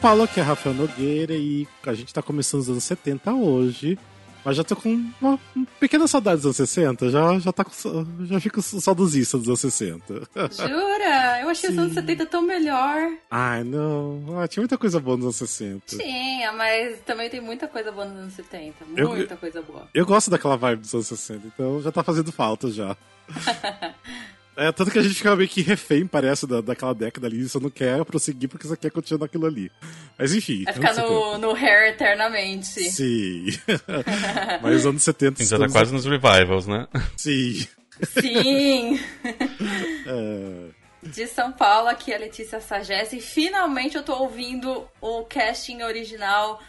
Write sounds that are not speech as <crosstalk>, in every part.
Paulo, aqui é Rafael Nogueira e a gente tá começando os anos 70 hoje. Mas já tô com uma, uma pequena saudade dos anos 60. Já, já, tá com, já fico saudosista dos anos 60. Jura? Eu achei Sim. os anos 70 tão melhor. Ai, não. Ah, tinha muita coisa boa nos anos 60. Tinha, mas também tem muita coisa boa nos anos 70. Muita eu, coisa boa. Eu gosto daquela vibe dos anos 60, então já tá fazendo falta já. <laughs> É, tanto que a gente fica meio que refém, parece, da, daquela década ali. Você não quer prosseguir porque você quer continuar naquilo ali. Mas enfim. Vai ficar no, no hair eternamente. Sim. <laughs> Mas anos 70. Já tá quase nos revivals, né? Sim. Sim. <laughs> é... De São Paulo, aqui é a Letícia Sagesse. E finalmente eu tô ouvindo o casting original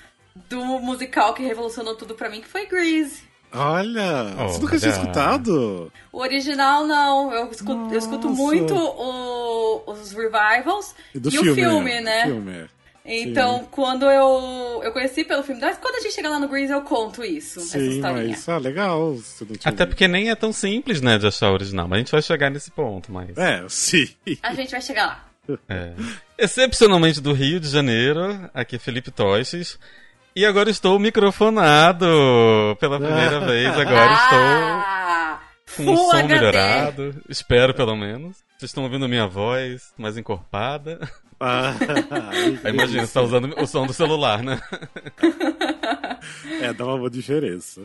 do musical que revolucionou tudo pra mim, que foi Grease. Olha, oh, você nunca tinha escutado? O original não, eu escuto, eu escuto muito o, os revivals e, e filme, o filme, né? Filme. Então, Sim. quando eu, eu conheci pelo filme, mas quando a gente chegar lá no Grease eu conto isso, Sim, essa historinha. Mas, ah, legal. Até porque nem é tão simples, né, de achar o original, mas a gente vai chegar nesse ponto, mas... É, sim. A gente vai chegar lá. É. Excepcionalmente do Rio de Janeiro, aqui é Felipe Toches. E agora estou microfonado pela primeira vez. Agora ah, estou com um som HD. melhorado. Espero, pelo menos. Vocês estão ouvindo a minha voz mais encorpada. Ah, <laughs> Imagina, você tá usando o som do celular, né? É, dá uma boa diferença.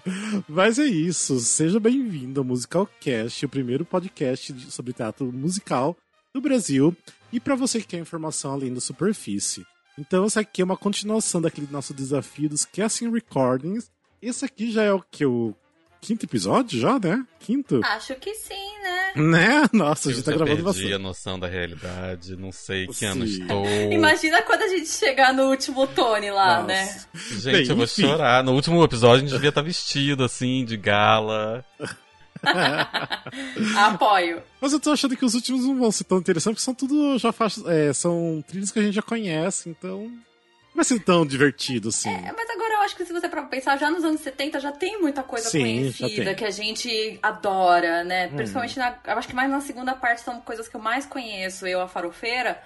Mas é isso. Seja bem-vindo ao Musicalcast, o primeiro podcast sobre teatro musical do Brasil. E para você que quer informação além da superfície. Então, essa aqui é uma continuação daquele nosso desafio dos Casting Recordings. Esse aqui já é o que? O quinto episódio já, né? Quinto? Acho que sim, né? Né? Nossa, a gente tá gravando bastante. Eu perdi a noção da realidade, não sei que sim. ano <laughs> estou. Imagina quando a gente chegar no último Tony lá, Nossa. né? Gente, Bem, eu vou enfim. chorar. No último episódio a gente devia estar vestido, assim, de gala. <laughs> <laughs> Apoio. Mas eu tô achando que os últimos não vão ser tão interessantes, porque são tudo já faixas, é, são trilhos que a gente já conhece, então não vai ser tão divertido assim. É, mas agora eu acho que se você para pensar, já nos anos 70 já tem muita coisa Sim, conhecida que a gente adora, né? Hum. Principalmente na, eu acho que mais na segunda parte são coisas que eu mais conheço, eu a farofeira.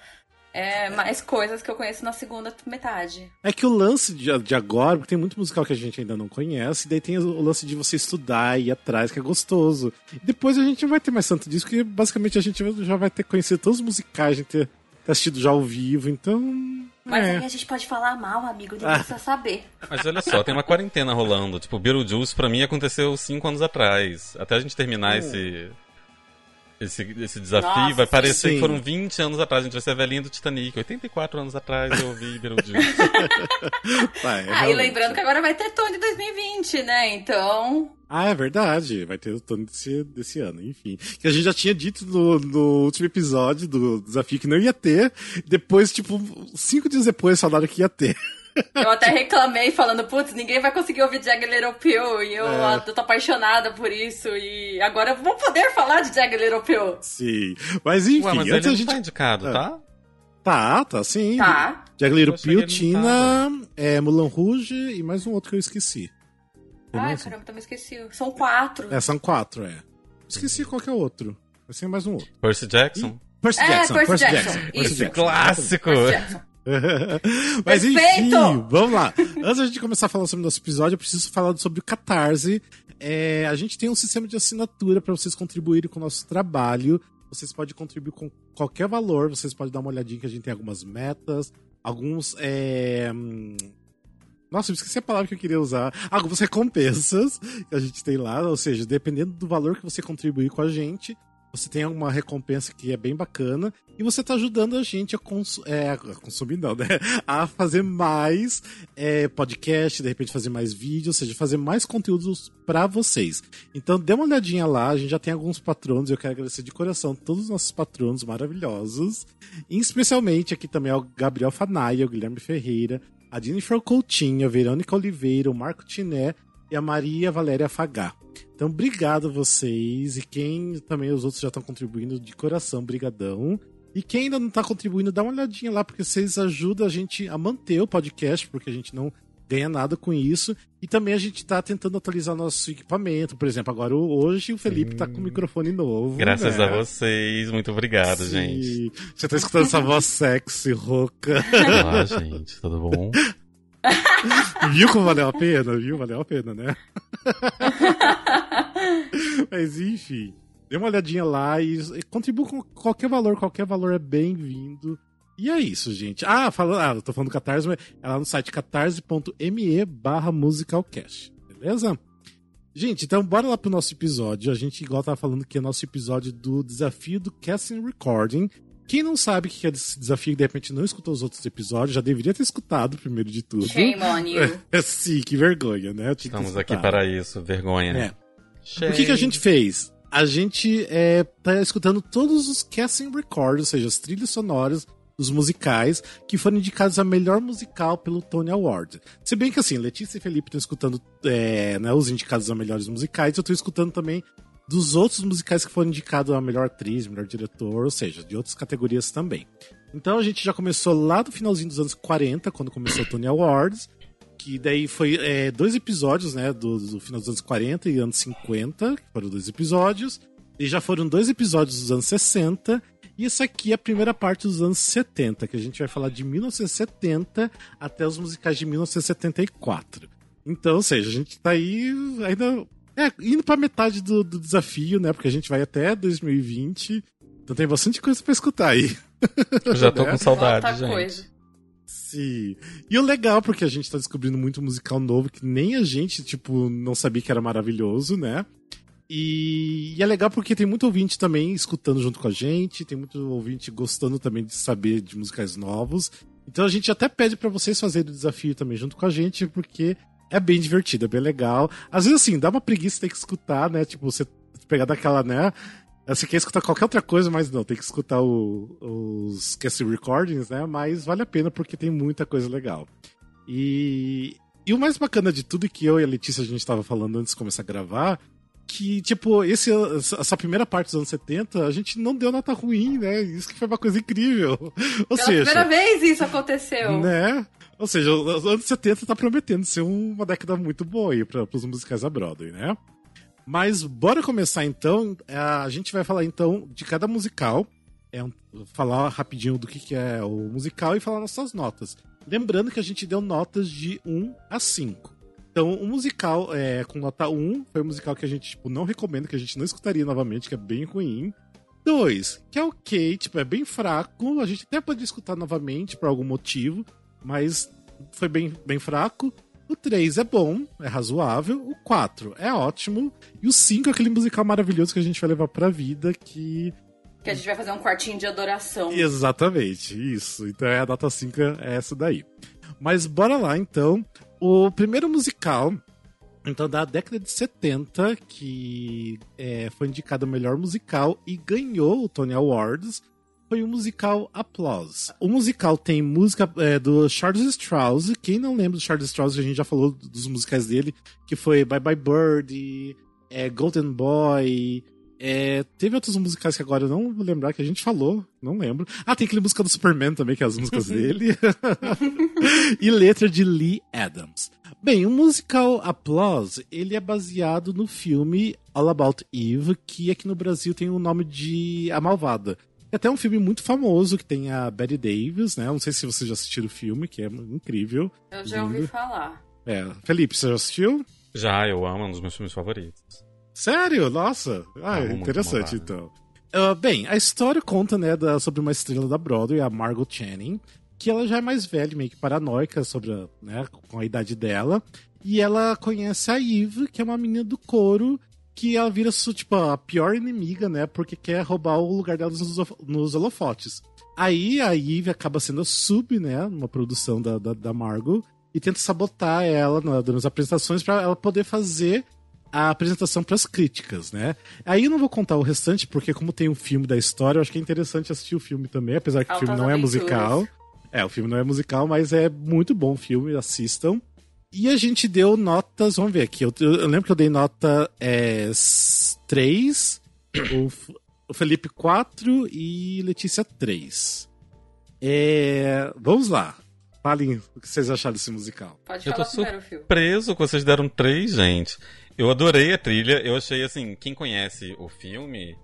É, mais coisas que eu conheço na segunda metade. É que o lance de, de, agora, porque tem muito musical que a gente ainda não conhece, e daí tem o lance de você estudar e ir atrás, que é gostoso. E depois a gente não vai ter mais tanto disso, porque basicamente a gente já vai ter conhecido todos os musicais, a gente ter, ter assistido já ao vivo, então. Mas é. aí a gente pode falar mal, amigo, ninguém ah. precisa saber. Mas olha só, tem uma quarentena rolando. Tipo, Beetlejuice pra mim aconteceu cinco anos atrás. Até a gente terminar hum. esse esse, esse desafio Nossa, vai parecer sim. que foram 20 anos atrás. A gente vai ser velhinho do Titanic. 84 anos atrás eu ouvi Beetlejuice. <laughs> vai, é ah, e lembrando que agora vai ter Tony 2020, né? Então... Ah, é verdade. Vai ter o Tony desse, desse ano, enfim. Que a gente já tinha dito no, no último episódio do desafio que não ia ter. Depois, tipo, cinco dias depois falaram que ia ter. Eu até reclamei falando, putz, ninguém vai conseguir ouvir Jagged Little Pill e eu, é. eu tô apaixonada por isso e agora eu vou poder falar de Jagged Little Pill. Sim, mas enfim, Ué, mas antes a gente... tá indicado, é. tá? Tá, tá sim. Tá. Jagged Little Pill, Tina, é, Mulan Rouge e mais um outro que eu esqueci. Ai, caramba, também esqueci. São quatro. É, são quatro, é. Esqueci qual que é o outro. Vai ser mais um outro. Percy Jackson? E... Percy é, Jackson. Percy, Percy Jackson. Jackson. Percy Jackson. Clássico. Percy Jackson. <laughs> Mas enfim, vamos lá. Antes de começar a falar sobre o nosso episódio, eu preciso falar sobre o Catarse. É, a gente tem um sistema de assinatura para vocês contribuírem com o nosso trabalho. Vocês podem contribuir com qualquer valor, vocês podem dar uma olhadinha que a gente tem algumas metas, alguns. É... Nossa, eu esqueci a palavra que eu queria usar. Algumas recompensas que a gente tem lá, ou seja, dependendo do valor que você contribuir com a gente, você tem uma recompensa que é bem bacana e você está ajudando a gente a, cons é, a, consumir, não, né? <laughs> A fazer mais é, podcast, de repente fazer mais vídeos, ou seja, fazer mais conteúdos para vocês. Então dê uma olhadinha lá, a gente já tem alguns patronos, eu quero agradecer de coração todos os nossos patronos maravilhosos, e especialmente aqui também ao Gabriel Fanaia, o Guilherme Ferreira, a Jennifer Coutinho, a Verônica Oliveira, o Marco Tiné e a Maria Valéria Fagá. Então, obrigado a vocês. E quem também os outros já estão contribuindo de coração, brigadão. E quem ainda não está contribuindo, dá uma olhadinha lá, porque vocês ajudam a gente a manter o podcast, porque a gente não ganha nada com isso. E também a gente tá tentando atualizar nosso equipamento. Por exemplo, agora hoje o Felipe Sim. tá com um microfone novo. Graças né? a vocês. Muito obrigado, Sim. gente. Você tá escutando essa voz sexy, rouca. Olá, gente. Tudo bom? <laughs> <laughs> Viu como valeu a pena? Viu? Valeu a pena, né? <laughs> Mas enfim. Dê uma olhadinha lá e, e contribua com qualquer valor. Qualquer valor é bem-vindo. E é isso, gente. Ah, falando, ah, eu tô falando do Catarse, mas é lá no site catarse.me barra musicalcast. Beleza? Gente, então bora lá pro nosso episódio. A gente, igual tava falando que é nosso episódio do desafio do Casting Recording. Quem não sabe o que é esse desafio e de repente não escutou os outros episódios, já deveria ter escutado primeiro de tudo. Shame on you. <laughs> É, sim, que vergonha, né? Estamos aqui para isso, vergonha? É. O que, que a gente fez? A gente é, tá escutando todos os casting records, ou seja, as trilhas sonoras dos musicais que foram indicados a melhor musical pelo Tony Award. Se bem que assim, Letícia e Felipe estão escutando é, né, os indicados a melhores musicais, eu estou escutando também dos outros musicais que foram indicados a melhor atriz, melhor diretor, ou seja, de outras categorias também. Então a gente já começou lá do finalzinho dos anos 40, quando começou o Tony Awards, que daí foi é, dois episódios, né, do, do, final dos anos 40 e anos 50, que foram dois episódios, e já foram dois episódios dos anos 60, e isso aqui é a primeira parte dos anos 70, que a gente vai falar de 1970 até os musicais de 1974. Então, ou seja, a gente tá aí ainda é, indo pra metade do, do desafio, né? Porque a gente vai até 2020. Então tem bastante coisa para escutar aí. Eu já tô <laughs> com saudade, gente. Coisa. Sim. E o legal, porque a gente tá descobrindo muito musical novo que nem a gente, tipo, não sabia que era maravilhoso, né? E, e, é legal porque tem muito ouvinte também escutando junto com a gente, tem muito ouvinte gostando também de saber de musicais novos. Então a gente até pede para vocês fazerem o desafio também junto com a gente, porque é bem divertido, é bem legal. Às vezes, assim, dá uma preguiça ter que escutar, né? Tipo, você pegar daquela, né? Você quer escutar qualquer outra coisa, mas não, tem que escutar o, os cast recordings, né? Mas vale a pena porque tem muita coisa legal. E, e o mais bacana de tudo que eu e a Letícia a gente estava falando antes de começar a gravar que, tipo, esse, essa primeira parte dos anos 70, a gente não deu nota ruim, né? Isso que foi uma coisa incrível. <laughs> Ou Pela seja, primeira vez isso aconteceu. Né? Ou seja, os anos 70 tá prometendo ser uma década muito boa aí para os musicais da Broadway, né? Mas bora começar então. É, a gente vai falar então de cada musical. É um, falar rapidinho do que, que é o musical e falar nossas notas. Lembrando que a gente deu notas de 1 a 5. Então, o musical é, com nota 1 foi um musical que a gente tipo, não recomenda, que a gente não escutaria novamente, que é bem ruim. 2, que é ok, tipo, é bem fraco. A gente até pode escutar novamente por algum motivo, mas foi bem, bem fraco. O 3 é bom, é razoável. O 4 é ótimo. E o 5 é aquele musical maravilhoso que a gente vai levar pra vida, que que a gente vai fazer um quartinho de adoração. Exatamente, isso. Então é a nota 5 é essa daí. Mas bora lá então. O primeiro musical, então, da década de 70, que é, foi indicado o melhor musical e ganhou o Tony Awards, foi o musical Applause. O musical tem música é, do Charles Strauss. Quem não lembra do Charles Strauss, a gente já falou dos musicais dele, que foi Bye Bye Birdie, é, Golden Boy, é, teve outros musicais que agora eu não vou lembrar que a gente falou, não lembro. Ah, tem aquele música do Superman também, que é as músicas <laughs> dele. <laughs> e letra de Lee Adams. Bem, o musical Applause, ele é baseado no filme All About Eve, que aqui no Brasil tem o nome de A Malvada. É até um filme muito famoso que tem a Betty Davis, né? Não sei se vocês já assistiram o filme, que é incrível. Eu já ouvi falar. É. Felipe, você já assistiu? Já, eu amo, é um dos meus filmes favoritos. Sério? Nossa. Ah, interessante então. Uh, bem, a história conta, né, da, sobre uma estrela da Broadway, a Margot Channing, que ela já é mais velha, meio que paranoica sobre a, né, com a idade dela. E ela conhece a Eve, que é uma menina do coro, que ela vira, tipo, a pior inimiga, né, porque quer roubar o lugar dela nos, nos holofotes. Aí a Eve acaba sendo a sub, né, numa produção da, da, da Margot, e tenta sabotar ela nas apresentações para ela poder fazer a apresentação para as críticas, né? Aí eu não vou contar o restante, porque como tem um filme da história, eu acho que é interessante assistir o filme também, apesar que Altas o filme não é musical. É, o filme não é musical, mas é muito bom o filme, assistam. E a gente deu notas, vamos ver aqui, eu, eu lembro que eu dei nota é, 3, <coughs> o, o Felipe 4 e Letícia 3. É, vamos lá. Falem o que vocês acharam desse musical. Pode eu tô surpreso que vocês deram três, gente. Eu adorei a trilha. Eu achei assim, quem conhece o filme,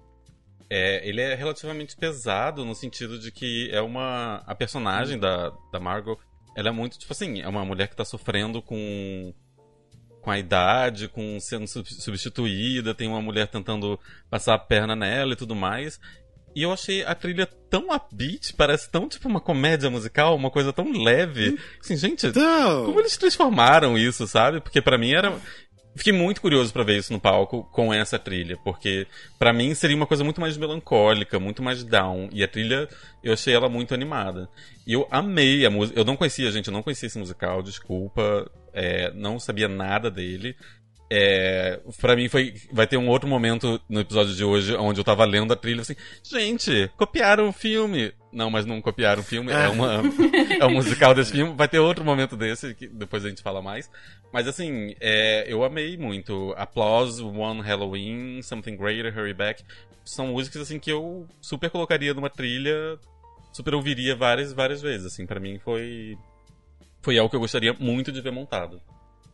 é, ele é relativamente pesado no sentido de que é uma. A personagem da, da Margot, ela é muito, tipo assim, é uma mulher que tá sofrendo com. Com a idade, com sendo substituída, tem uma mulher tentando passar a perna nela e tudo mais. E eu achei a trilha tão upbeat, parece tão tipo uma comédia musical, uma coisa tão leve. Assim, gente, então... como eles transformaram isso, sabe? Porque para mim era. Fiquei muito curioso para ver isso no palco com essa trilha, porque para mim seria uma coisa muito mais melancólica, muito mais down. E a trilha, eu achei ela muito animada. E eu amei a música. Eu não conhecia, gente, eu não conhecia esse musical, desculpa. É, não sabia nada dele. É, para mim foi vai ter um outro momento no episódio de hoje onde eu tava lendo a trilha assim, gente, copiaram o filme. Não, mas não copiaram o filme, é, é uma é um musical desse filme. Vai ter outro momento desse que depois a gente fala mais. Mas assim, é, eu amei muito. Applause, One Halloween, Something Greater, Hurry Back. São músicas assim que eu super colocaria numa trilha, super ouviria várias várias vezes, assim, para mim foi foi algo que eu gostaria muito de ver montado.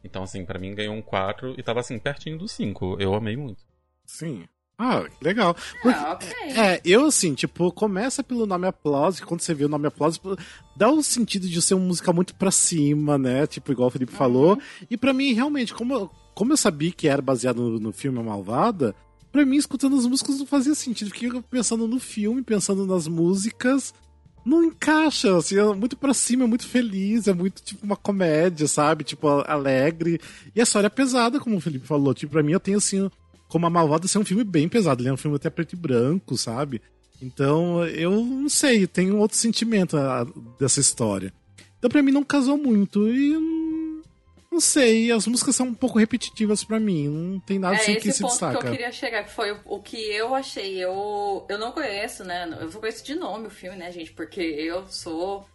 Então, assim, para mim ganhou um 4 e tava assim, pertinho do 5. Eu amei muito. Sim. Ah, legal. Porque, ah, okay. É, eu assim, tipo, começa pelo nome Applause, quando você vê o nome Applause, dá o um sentido de ser uma música muito pra cima, né? Tipo, igual o Felipe uhum. falou. E para mim, realmente, como, como eu sabia que era baseado no, no filme A Malvada, pra mim, escutando as músicas não fazia sentido. Fiquei pensando no filme, pensando nas músicas não encaixa, assim, é muito pra cima, é muito feliz, é muito tipo uma comédia, sabe? Tipo, alegre. E a história é pesada, como o Felipe falou. Tipo, pra mim eu tenho assim, como a Malvada ser um filme bem pesado. Ele é um filme até preto e branco, sabe? Então, eu não sei, tenho outro sentimento a, dessa história. Então, pra mim, não casou muito. E não sei, as músicas são um pouco repetitivas para mim, não tem nada é, assim que se destaca. É esse ponto que eu queria chegar, que foi o, o, que eu achei. Eu, eu não conheço, né? Eu só conheço de nome o filme, né, gente? Porque eu sou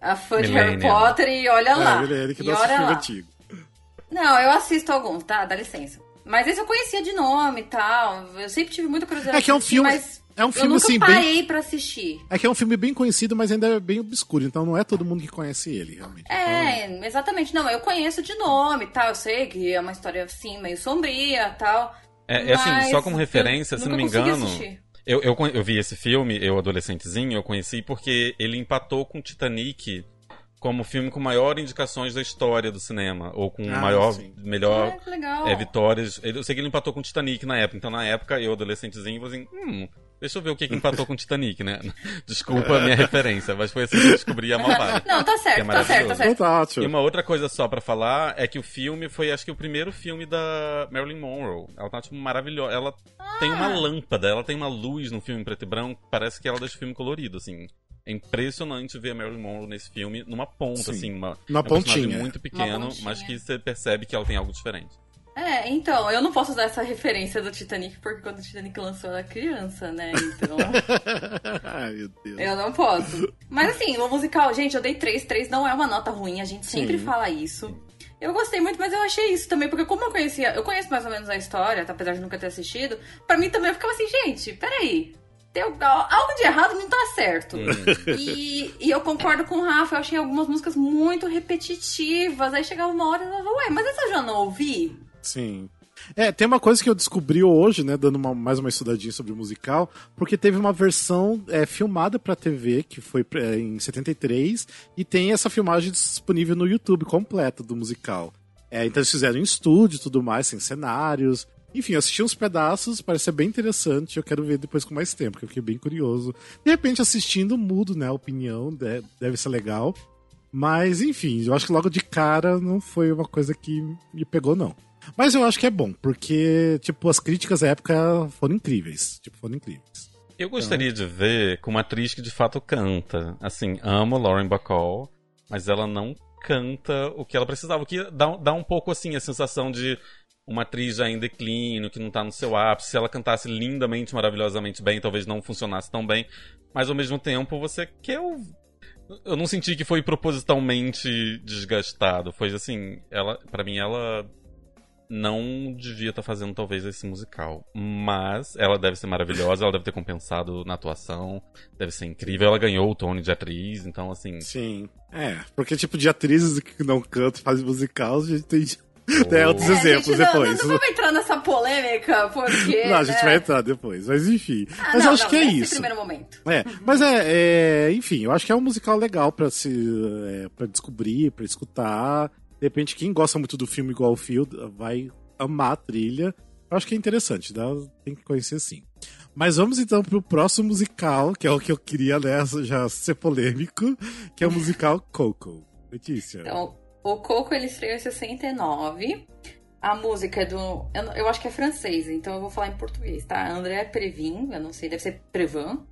a fã de Harry Potter e olha é, lá. É, que e olha lá. Antigo. Não, eu assisto alguns, tá? Dá licença. Mas esse eu conhecia de nome e tal. Eu sempre tive muita curiosidade. É que é um filme. Mas... É um filme eu nunca assim parei bem. pra assistir. É que é um filme bem conhecido, mas ainda é bem obscuro, então não é todo mundo que conhece ele, realmente. É, então... exatamente. Não, eu conheço de nome tal. Eu sei que é uma história assim, meio sombria tal. É, é assim, só como referência, se não me engano. Eu, eu, eu vi esse filme, eu adolescentezinho, eu conheci porque ele empatou com Titanic como filme com maior indicações da história do cinema, ou com ah, maior, sim. melhor é, é, vitórias. Eu sei que ele empatou com Titanic na época, então na época eu, adolescentezinho, falei assim, hum, Deixa eu ver o que, que empatou com Titanic, né? <laughs> Desculpa a minha <laughs> referência, mas foi assim que eu descobri a Malvada. <laughs> Não, tá certo, é tá certo, tá certo. E uma outra coisa só para falar é que o filme foi, acho que, o primeiro filme da Marilyn Monroe. Ela tá, tipo, maravilhosa. Ela ah. tem uma ah. lâmpada, ela tem uma luz no filme preto e branco, parece que ela deixa o filme colorido, assim. É impressionante ver a Marilyn Monroe nesse filme numa ponta, Sim. assim, uma, uma pontinha. muito pequeno, mas que você percebe que ela tem algo diferente. É, então, eu não posso usar essa referência do Titanic, porque quando o Titanic lançou eu era criança, né? Então. <laughs> Ai, meu Deus. Eu não posso. Mas assim, o musical, gente, eu dei 3. 3 não é uma nota ruim, a gente sempre Sim. fala isso. Eu gostei muito, mas eu achei isso também, porque como eu conhecia, eu conheço mais ou menos a história, tá, apesar de nunca ter assistido, para mim também eu ficava assim, gente, peraí. Tem algo de errado não tá certo. Hum. E, e eu concordo com o Rafa, eu achei algumas músicas muito repetitivas. Aí chegava uma hora e eu falava, ué, mas essa eu já não ouvi? Sim. É, tem uma coisa que eu descobri hoje, né, dando uma, mais uma estudadinha sobre o musical, porque teve uma versão é, filmada pra TV, que foi é, em 73, e tem essa filmagem disponível no YouTube completa do musical. É, então eles fizeram em estúdio e tudo mais, sem cenários. Enfim, eu assisti uns pedaços, parece ser bem interessante. Eu quero ver depois com mais tempo, porque eu fiquei bem curioso. De repente, assistindo, mudo, né? A opinião, deve ser legal. Mas, enfim, eu acho que logo de cara não foi uma coisa que me pegou, não. Mas eu acho que é bom, porque, tipo, as críticas à época foram incríveis. Tipo, foram incríveis. Eu gostaria então... de ver com uma atriz que de fato canta. Assim, amo Lauren Bacall, mas ela não canta o que ela precisava. O que dá, dá um pouco, assim, a sensação de uma atriz já em declínio, que não tá no seu ápice. Se ela cantasse lindamente, maravilhosamente bem, talvez não funcionasse tão bem. Mas ao mesmo tempo, você quer eu não senti que foi propositalmente desgastado. Foi assim, ela, para mim ela não devia estar tá fazendo talvez esse musical. Mas ela deve ser maravilhosa, ela deve ter compensado na atuação, deve ser incrível. Ela ganhou o Tony de atriz, então assim. Sim. É, porque tipo de atrizes que não cantam, fazem musical, a gente tem tem outros é, exemplos não, depois. Não, não vamos entrar nessa polêmica, porque. Não, a gente né? vai entrar depois, mas enfim. Ah, mas não, eu acho que é isso. primeiro momento. É, mas é, é, enfim, eu acho que é um musical legal pra se. É, pra descobrir, pra escutar. De repente, quem gosta muito do filme igual o Field vai amar a trilha. Eu acho que é interessante, dá, tem que conhecer sim. Mas vamos então pro próximo musical, que é o que eu queria, né, já ser polêmico, que é o musical Coco. Letícia. Então, o Coco ele estreou em 69. A música é do. Eu, eu, acho que é francês, então eu vou falar em português, tá? André Previn, eu não sei, deve ser Previn.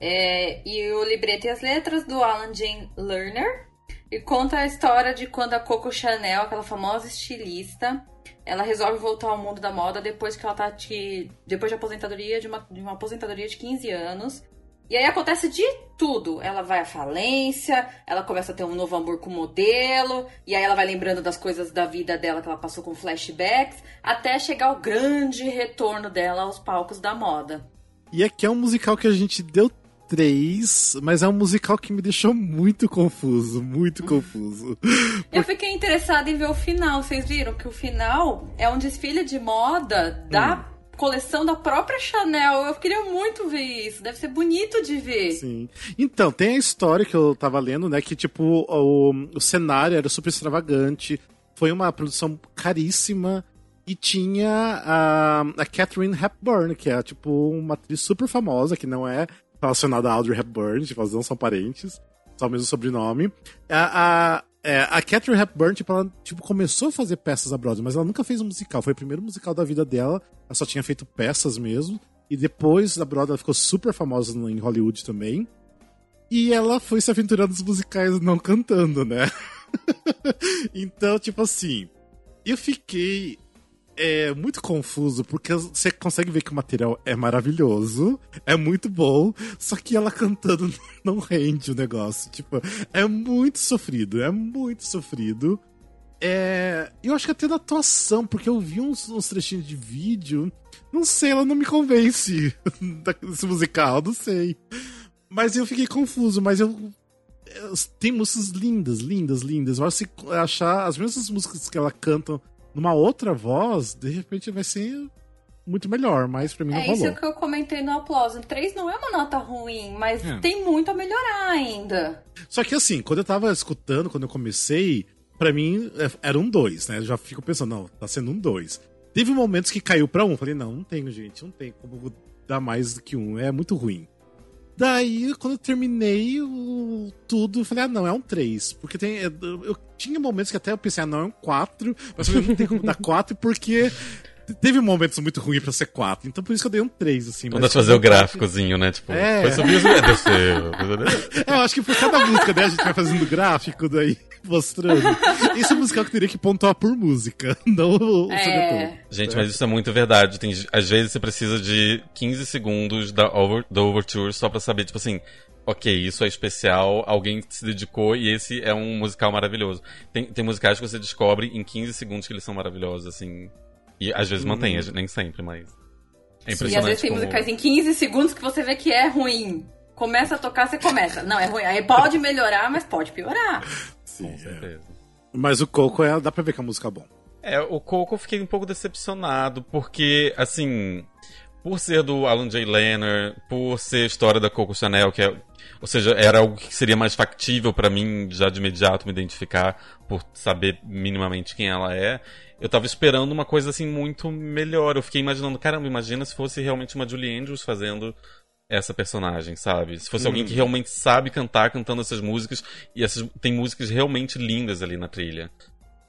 É, e o libreto e as letras do Alan Jane Lerner. E conta a história de quando a Coco Chanel, aquela famosa estilista, ela resolve voltar ao mundo da moda depois que ela tá de, depois de aposentadoria de uma, de uma aposentadoria de 15 anos. E aí acontece de tudo. Ela vai à falência, ela começa a ter um novo amor com o modelo, e aí ela vai lembrando das coisas da vida dela que ela passou com flashbacks, até chegar o grande retorno dela aos palcos da moda. E aqui é um musical que a gente deu três, mas é um musical que me deixou muito confuso, muito confuso. <laughs> Eu fiquei interessada em ver o final. Vocês viram que o final é um desfile de moda da hum coleção da própria Chanel. Eu queria muito ver isso. Deve ser bonito de ver. Sim. Então, tem a história que eu tava lendo, né? Que, tipo, o, o cenário era super extravagante. Foi uma produção caríssima. E tinha a, a Catherine Hepburn, que é, tipo, uma atriz super famosa, que não é relacionada a Audrey Hepburn, tipo, elas não são parentes, só o mesmo sobrenome. A, a, é, a Catherine Hepburn, tipo, ela tipo, começou a fazer peças a Broadway, mas ela nunca fez um musical. Foi o primeiro musical da vida dela. Ela só tinha feito peças mesmo. E depois da Broadway ela ficou super famosa em Hollywood também. E ela foi se aventurando nos musicais não cantando, né? <laughs> então, tipo assim, eu fiquei é muito confuso, porque você consegue ver que o material é maravilhoso, é muito bom, só que ela cantando <laughs> não rende o negócio. Tipo, é muito sofrido, é muito sofrido. É, eu acho que até da atuação, porque eu vi uns, uns trechinhos de vídeo, não sei, ela não me convence <laughs> desse musical, não sei. Mas eu fiquei confuso, mas eu tem músicas lindas, lindas, lindas. Eu acho que achar as mesmas músicas que ela canta numa outra voz, de repente vai ser muito melhor, mas pra mim não é rolou. É isso que eu comentei no aplauso. 3 não é uma nota ruim, mas é. tem muito a melhorar ainda. Só que assim, quando eu tava escutando, quando eu comecei, para mim é, era um 2, né? Eu já fico pensando, não, tá sendo um 2. Teve momentos que caiu pra um, falei, não, não tenho, gente, não tem como dar mais do que um, é muito ruim. Daí, quando eu terminei o, tudo, eu falei, ah, não, é um 3. Porque tem. Eu, eu tinha momentos que até eu pensei, ah, não, é um 4. Mas eu não tem como dar 4 porque teve momentos muito ruins pra ser 4. Então por isso que eu dei um 3, assim. Quando fazer o gráficozinho, né? Tipo, é. foi subir desceu. É, eu acho que por cada música, né, a gente vai fazendo gráfico daí mostrando. Esse musical que teria que pontuar por música, <laughs> não o é. Gente, mas isso é muito verdade. Tem, às vezes você precisa de 15 segundos da, over, da Overture só pra saber, tipo assim, ok, isso é especial, alguém se dedicou e esse é um musical maravilhoso. Tem, tem musicais que você descobre em 15 segundos que eles são maravilhosos, assim. E às vezes hum. mantém, nem sempre, mas. É impressionante. E às vezes tem como... musicais em 15 segundos que você vê que é ruim. Começa a tocar, você começa. Não, é ruim. Aí pode melhorar, mas pode piorar. Sim, Com é. certeza. É. Mas o Coco, é, dá pra ver que a música é bom. É, o Coco eu fiquei um pouco decepcionado, porque, assim, por ser do Alan J. Lenner, por ser a história da Coco Chanel, que é, ou seja, era algo que seria mais factível para mim já de imediato me identificar por saber minimamente quem ela é. Eu tava esperando uma coisa assim muito melhor. Eu fiquei imaginando, caramba, imagina se fosse realmente uma Julie Andrews fazendo essa personagem, sabe? Se fosse alguém que uhum. realmente sabe cantar, cantando essas músicas, e essas tem músicas realmente lindas ali na trilha.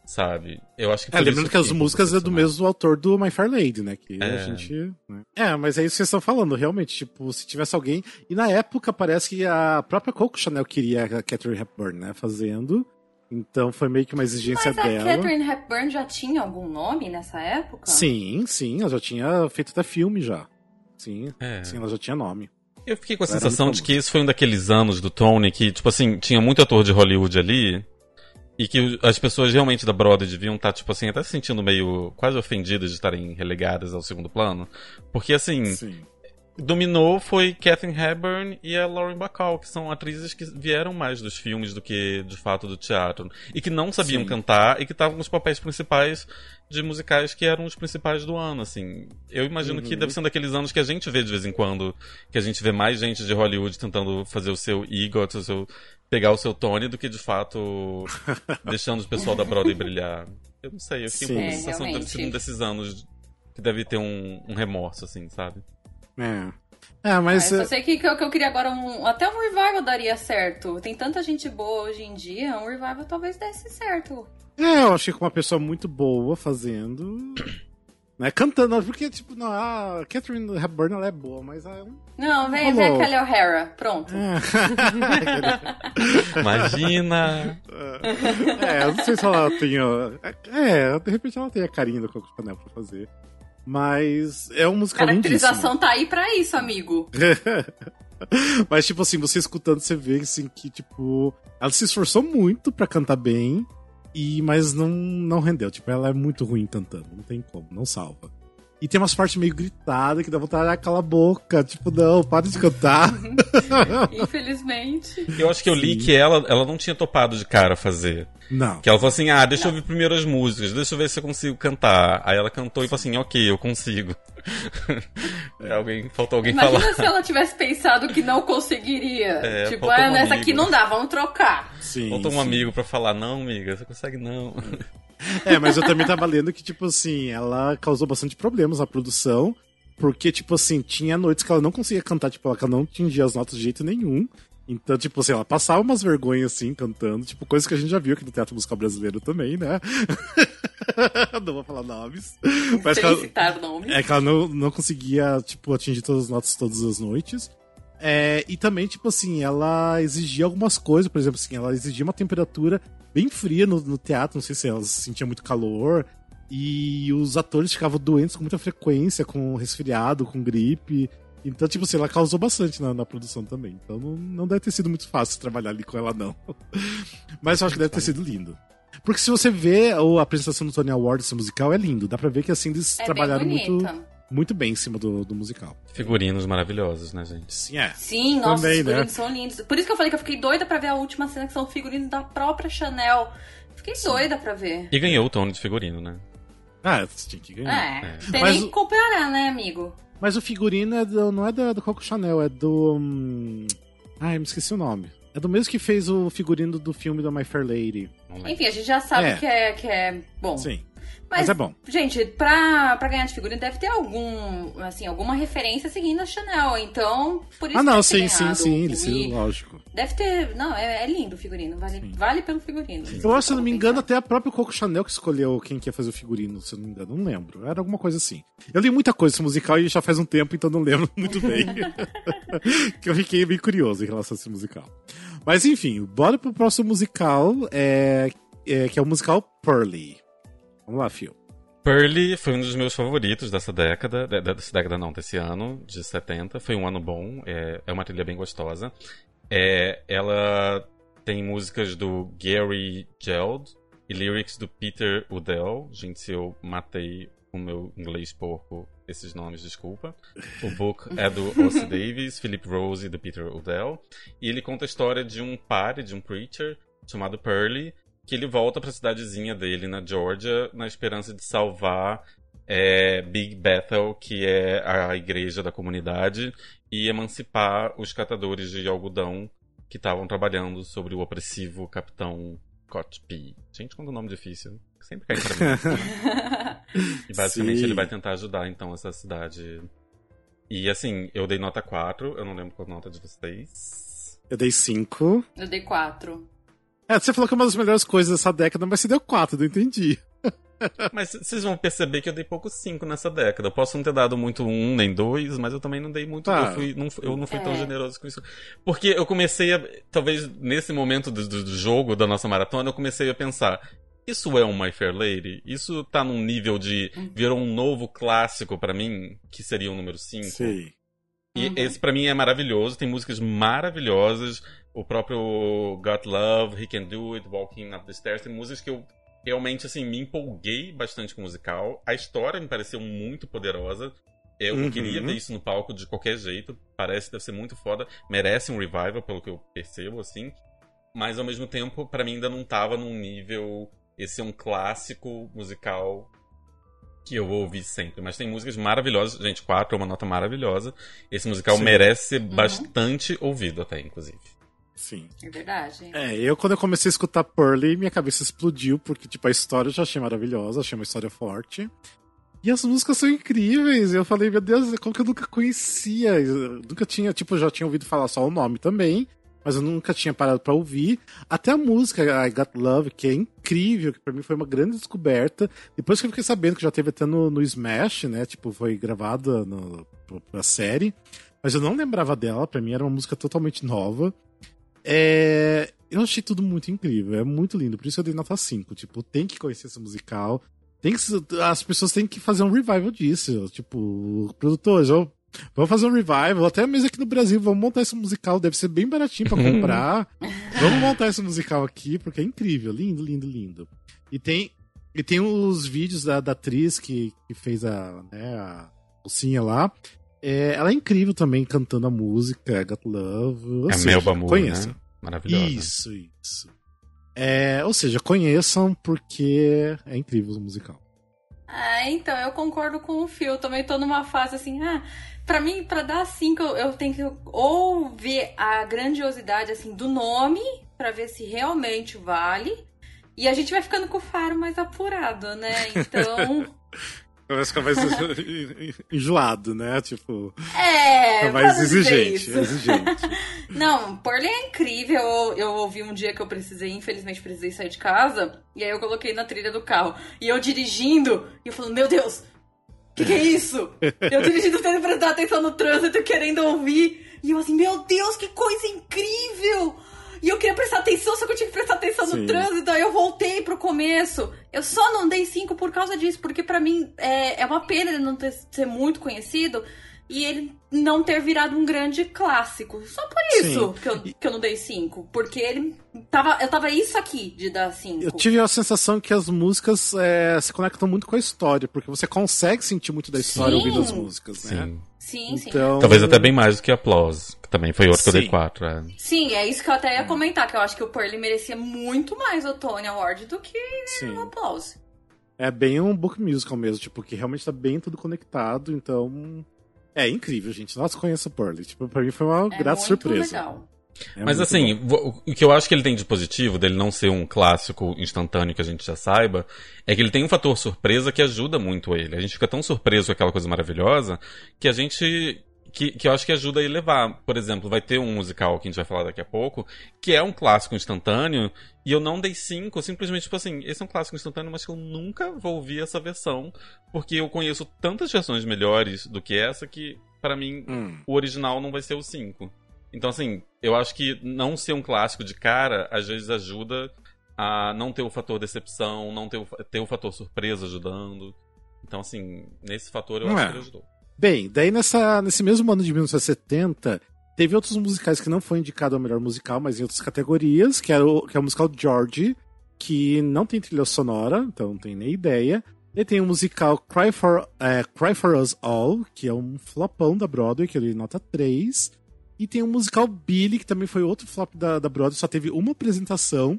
Sabe? Eu acho que. É, lembrando que as músicas é do mesmo autor do My Fair Lady, né? Que é. a gente. Né? É, mas é isso que vocês estão falando, realmente. Tipo, se tivesse alguém. E na época parece que a própria Coco Chanel queria a Catherine Hepburn, né? Fazendo. Então foi meio que uma exigência Mas dela. Mas a Catherine Hepburn já tinha algum nome nessa época? Sim, sim, ela já tinha feito até filme já. Sim, é. sim, ela já tinha nome. Eu fiquei com a sensação de que esse foi um daqueles anos do Tony que, tipo assim, tinha muito ator de Hollywood ali. E que as pessoas realmente da Broadway deviam estar, tá, tipo assim, até se sentindo meio quase ofendidas de estarem relegadas ao segundo plano. Porque, assim, Sim. Dominou foi Catherine Hepburn e a Lauren Bacall, que são atrizes que vieram mais dos filmes do que, de fato, do teatro. E que não sabiam Sim. cantar e que estavam nos papéis principais de musicais que eram os principais do ano, assim. Eu imagino uhum. que deve ser um daqueles anos que a gente vê de vez em quando, que a gente vê mais gente de Hollywood tentando fazer o seu EGOT, o seu pegar o seu Tony do que de fato <laughs> deixando o pessoal da Broadway brilhar. Eu não sei, eu fiquei Sim. um pouco a sensação que deve ser um desses anos que deve ter um, um remorso, assim, sabe? É. É, mas. Ah, eu sei que, que, eu, que eu queria agora um. Até um revival daria certo. Tem tanta gente boa hoje em dia, um revival talvez desse certo. É, eu achei que uma pessoa muito boa fazendo. <coughs> Né, cantando, porque, tipo, não, a Catherine Hepburn ela é boa, mas a... Não, vem, vem a Kelly O'Hara, pronto. É. <laughs> Imagina! É, eu não sei se ela tem... É, de repente ela tem a carinha do Coco Chanel pra fazer. Mas é um musical Caracterização lindíssimo. tá aí pra isso, amigo. <laughs> mas, tipo assim, você escutando, você vê, assim, que, tipo... Ela se esforçou muito pra cantar bem. E, mas não, não rendeu. Tipo, ela é muito ruim cantando. Não tem como, não salva. E tem umas partes meio gritadas que dá vontade de calar a boca. Tipo, não, para de cantar. <laughs> Infelizmente. Eu acho que eu li que ela, ela não tinha topado de cara fazer. Não. Que ela falou assim: ah, deixa não. eu ouvir primeiro as músicas, deixa eu ver se eu consigo cantar. Aí ela cantou e falou assim: ok, eu consigo. <laughs> é, alguém, faltou alguém Imagina falar. Imagina se ela tivesse pensado que não conseguiria. É, tipo, ah, um nessa aqui não dá, vamos trocar. Sim. Faltou um sim. amigo pra falar: não, amiga, você consegue não. É, mas eu também tava lendo que, tipo assim, ela causou bastante problemas na produção. Porque, tipo assim, tinha noites que ela não conseguia cantar, tipo, ela não atingia as notas de jeito nenhum. Então, tipo assim, ela passava umas vergonhas assim, cantando, tipo, coisas que a gente já viu aqui no teatro musical brasileiro também, né? <laughs> não vou falar nomes. Mas que ela, nomes. É que ela não, não conseguia, tipo, atingir todas as notas todas as noites. É, e também, tipo assim, ela exigia algumas coisas, por exemplo, assim, ela exigia uma temperatura bem fria no, no teatro, não sei se ela sentia muito calor. E os atores ficavam doentes com muita frequência, com resfriado, com gripe. Então, tipo assim, ela causou bastante na, na produção também. Então não, não deve ter sido muito fácil trabalhar ali com ela, não. <laughs> Mas eu acho que deve ter sido lindo. Porque se você vê a apresentação do Tony Awards musical, é lindo. Dá pra ver que assim eles é trabalharam muito muito bem em cima do, do musical. Figurinos maravilhosos, né, gente? Sim, é. Sim, nossa, Também, os né? figurinos né? são lindos. Por isso que eu falei que eu fiquei doida pra ver a última cena, que são figurinos da própria Chanel. Fiquei Sim. doida pra ver. E ganhou o Tony de figurino, né? Ah, tinha que ganhar. É, é. tem Mas nem que comparar, né, amigo? Mas o figurino é do, não é do, do Coco Chanel, é do. Hum... Ai, me esqueci o nome. É do mesmo que fez o figurino do filme da My Fair Lady. Enfim, a gente já sabe é. Que, é, que é bom. Sim. Mas, Mas, é bom. Gente, pra, pra ganhar de figurino deve ter algum, assim, alguma referência seguindo a Chanel. Então, por isso Ah, não, sim, sim, sim, sim, lógico. Deve ter. Não, é, é lindo o figurino. Vale, vale pelo figurino. Eu acho, se não me engano, até a própria Coco Chanel que escolheu quem quer fazer o figurino, se eu não me engano. Não lembro. Era alguma coisa assim. Eu li muita coisa musical e já faz um tempo, então não lembro muito bem. <laughs> <laughs> que eu fiquei bem curioso em relação a esse musical. Mas enfim, bora pro próximo musical, é, é, que é o musical Pearly. Vamos lá, Fio. Pearly foi um dos meus favoritos dessa década, dessa década não, desse ano, de 70. Foi um ano bom, é, é uma trilha bem gostosa. É, ela tem músicas do Gary Geld e lyrics do Peter Udell. Gente, se eu matei o meu inglês porco, esses nomes, desculpa. O book é do <laughs> Ossie Davis, Philip Rose e do Peter Udell. E ele conta a história de um padre, de um preacher, chamado Pearly, que ele volta para a cidadezinha dele na Georgia na esperança de salvar é, Big Bethel, que é a igreja da comunidade, e emancipar os catadores de algodão que estavam trabalhando sobre o opressivo capitão Cotby. Gente, quando o nome difícil, sempre cai pra mim. <laughs> e basicamente Sim. ele vai tentar ajudar então essa cidade. E assim, eu dei nota 4, eu não lembro qual nota de vocês. Eu dei 5. Eu dei 4. É, você falou que é uma das melhores coisas dessa década, mas você deu quatro, não entendi. <laughs> Mas vocês vão perceber que eu dei pouco cinco nessa década. Eu posso não ter dado muito um nem dois, mas eu também não dei muito. Ah, eu, fui, não, eu não fui é. tão generoso com isso. Porque eu comecei a. Talvez nesse momento do, do, jogo, da nossa maratona, eu comecei a pensar. Isso é um My Fair Lady? Isso tá num nível de. Uhum. Virou um novo clássico para mim, que seria o número 5? Sim. E uhum. esse para mim é maravilhoso, tem músicas maravilhosas. O próprio Got Love, He Can Do It, Walking Up the Stairs, tem músicas que eu realmente assim me empolguei bastante com o musical. A história me pareceu muito poderosa. Eu uhum. queria ver isso no palco de qualquer jeito. Parece que deve ser muito foda. Merece um revival, pelo que eu percebo, assim. Mas ao mesmo tempo, para mim ainda não tava num nível. Esse é um clássico musical que eu vou ouvir sempre. Mas tem músicas maravilhosas. Gente, quatro é uma nota maravilhosa. Esse musical Sim. merece ser uhum. bastante ouvido, até, inclusive. Sim. É verdade. É, eu quando eu comecei a escutar Pearly, minha cabeça explodiu, porque, tipo, a história eu já achei maravilhosa, achei uma história forte. E as músicas são incríveis. Eu falei, meu Deus, como que eu nunca conhecia? Eu nunca tinha, tipo, eu já tinha ouvido falar só o nome também, mas eu nunca tinha parado para ouvir. Até a música I Got Love, que é incrível, que para mim foi uma grande descoberta. Depois que eu fiquei sabendo que já teve até no, no Smash, né? Tipo, foi gravada no, pra série. Mas eu não lembrava dela, para mim era uma música totalmente nova. É, eu achei tudo muito incrível, é muito lindo, por isso eu dei nota 5. Tipo, tem que conhecer esse musical. Tem que, as pessoas têm que fazer um revival disso. Tipo, produtores, vamos fazer um revival. Até mesmo aqui no Brasil, vamos montar esse musical. Deve ser bem baratinho para <laughs> comprar. vamos montar esse musical aqui, porque é incrível. Lindo, lindo, lindo. E tem, e tem os vídeos da, da atriz que, que fez a, né, a mocinha lá. É, ela é incrível também cantando a música, Got Love. É seja, Melba Moore, conheça. né? Maravilhosa. Isso, isso. É, ou seja, conheçam porque é incrível o musical. É, então, eu concordo com o Phil. Também tô numa fase assim, ah, pra mim, pra dar cinco, eu, eu tenho que ou ver a grandiosidade, assim, do nome, para ver se realmente vale. E a gente vai ficando com o faro mais apurado, né? <laughs> Então. Começa a ficar mais <laughs> enjoado, né? Tipo. É, mais exigente, exigente. <laughs> Não, Porley é incrível. Eu, eu ouvi um dia que eu precisei, infelizmente precisei sair de casa. E aí eu coloquei na trilha do carro. E eu dirigindo, e eu falando, meu Deus, o que, que, é isso? eu dirigindo, <laughs> tendo prestar atenção no trânsito, querendo ouvir. E eu assim, meu Deus, que coisa incrível! E eu queria prestar atenção, só que eu tinha que prestar atenção Sim. no trânsito, aí eu voltei pro começo. Eu só não dei cinco por causa disso, porque para mim é, é uma pena ele não ter, ser muito conhecido e ele não ter virado um grande clássico. Só por isso que eu, que eu não dei cinco. Porque ele tava. Eu tava isso aqui de dar cinco. Eu tive a sensação que as músicas é, se conectam muito com a história, porque você consegue sentir muito da história sim. ouvindo as músicas, né? Sim. Sim, então... sim. Talvez até bem mais do que Applause, que também foi outro sim. que eu dei quatro. É. Sim, é isso que eu até ia comentar, que eu acho que o Pearly merecia muito mais o Tony Award do que sim. o Applause. É bem um book musical mesmo, tipo, que realmente tá bem tudo conectado, então é incrível, gente. Nossa, conheço o Pearly. Tipo, pra mim foi uma é grata surpresa. Legal. É Mas assim, bom. o que eu acho que ele tem de positivo, dele não ser um clássico instantâneo que a gente já saiba, é que ele tem um fator surpresa que ajuda muito ele. A gente fica tão surpreso com aquela coisa maravilhosa que a gente. Que, que eu acho que ajuda a elevar. Por exemplo, vai ter um musical que a gente vai falar daqui a pouco, que é um clássico instantâneo, e eu não dei cinco, simplesmente tipo assim, esse é um clássico instantâneo, mas que eu nunca vou ouvir essa versão, porque eu conheço tantas versões melhores do que essa que, para mim, hum. o original não vai ser o cinco. Então, assim, eu acho que não ser um clássico de cara, às vezes ajuda a não ter o fator decepção, não ter o, ter o fator surpresa ajudando. Então, assim, nesse fator eu não acho é. que ele ajudou. Bem, daí nessa, nesse mesmo ano de 1970, Teve outros musicais que não foi indicado ao melhor musical, mas em outras categorias, que é o, que é o musical George, que não tem trilha sonora, então não tem nem ideia. E tem o musical Cry for, é, Cry for Us All, que é um flopão da Broadway, que ele nota 3. E tem o musical Billy, que também foi outro flop da, da Broadway, só teve uma apresentação.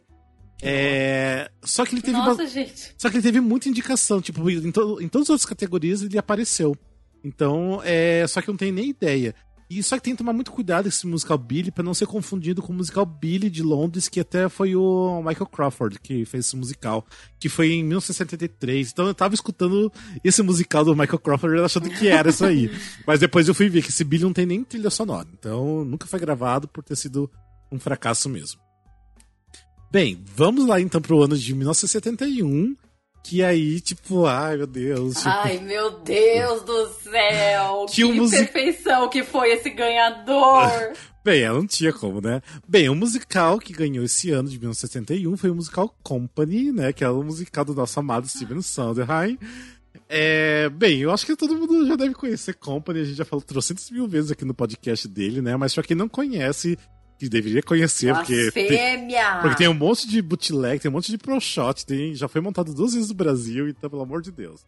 É... Só que ele teve. Nossa, uma... gente. Só que ele teve muita indicação. Tipo, em, to... em todas as outras categorias ele apareceu. Então, é. Só que eu não tenho nem ideia. E só que tem que tomar muito cuidado esse musical Billy para não ser confundido com o musical Billy de Londres, que até foi o Michael Crawford que fez esse musical, que foi em 1973. Então eu tava escutando esse musical do Michael Crawford achando que era isso aí. <laughs> Mas depois eu fui ver que esse Billy não tem nem trilha sonora. Então nunca foi gravado por ter sido um fracasso mesmo. Bem, vamos lá então pro ano de 1971 que aí, tipo, ai meu Deus. Tipo... Ai meu Deus do céu! <laughs> que, que music... perfeição que foi esse ganhador! <laughs> Bem, ela não tinha como, né? Bem, o musical que ganhou esse ano de 1971 foi o musical Company, né? Que é o musical do nosso amado Steven Sondheim. É, bem, eu acho que todo mundo já deve conhecer Company, a gente já falou trocentas mil vezes aqui no podcast dele, né? Mas pra quem não conhece, que deveria conhecer, porque tem, porque tem um monte de bootleg, tem um monte de pro shot, tem, já foi montado duas vezes no Brasil, então pelo amor de Deus.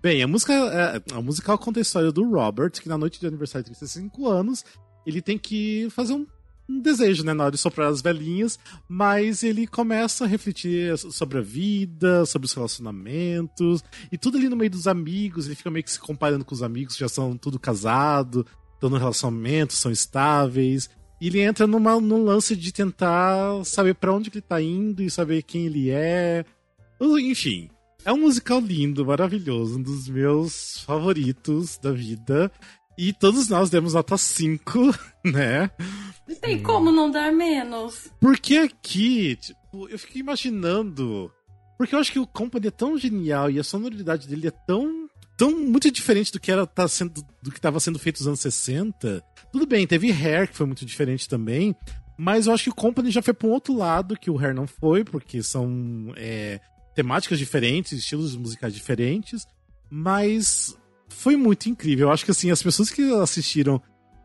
Bem, a música, é, a musical conta a história do Robert, que na noite de aniversário de 35 anos, ele tem que fazer um um desejo, né, na hora de soprar as velhinhas, mas ele começa a refletir sobre a vida, sobre os relacionamentos, e tudo ali no meio dos amigos, ele fica meio que se comparando com os amigos que já são tudo casado, estão no relacionamento, são estáveis, e ele entra numa, num lance de tentar saber para onde ele tá indo e saber quem ele é. Enfim, é um musical lindo, maravilhoso, um dos meus favoritos da vida. E todos nós demos nota 5, <laughs> né? Não tem como não dar menos. Porque aqui, tipo, eu fiquei imaginando. Porque eu acho que o Company é tão genial e a sonoridade dele é tão. Tão muito diferente do que era tá sendo do que estava sendo feito nos anos 60. Tudo bem, teve Hair, que foi muito diferente também. Mas eu acho que o Company já foi para um outro lado que o Hair não foi, porque são é, temáticas diferentes, estilos musicais diferentes. Mas foi muito incrível. Eu acho que assim, as pessoas que assistiram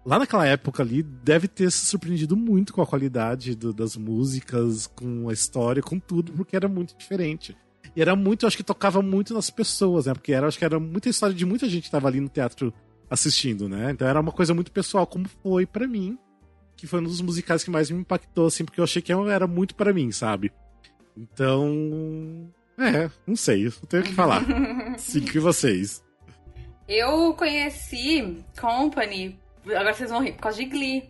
lá naquela época ali deve ter se surpreendido muito com a qualidade do, das músicas, com a história, com tudo, porque era muito diferente. E era muito, acho que tocava muito nas pessoas, né? Porque era, acho que era muita história de muita gente que estava ali no teatro assistindo, né? Então era uma coisa muito pessoal, como foi para mim, que foi um dos musicais que mais me impactou, assim, porque eu achei que era muito para mim, sabe? Então. É, não sei, eu tenho que falar. <laughs> Cinco e vocês. Eu conheci Company, agora vocês vão rir, por causa de Glee.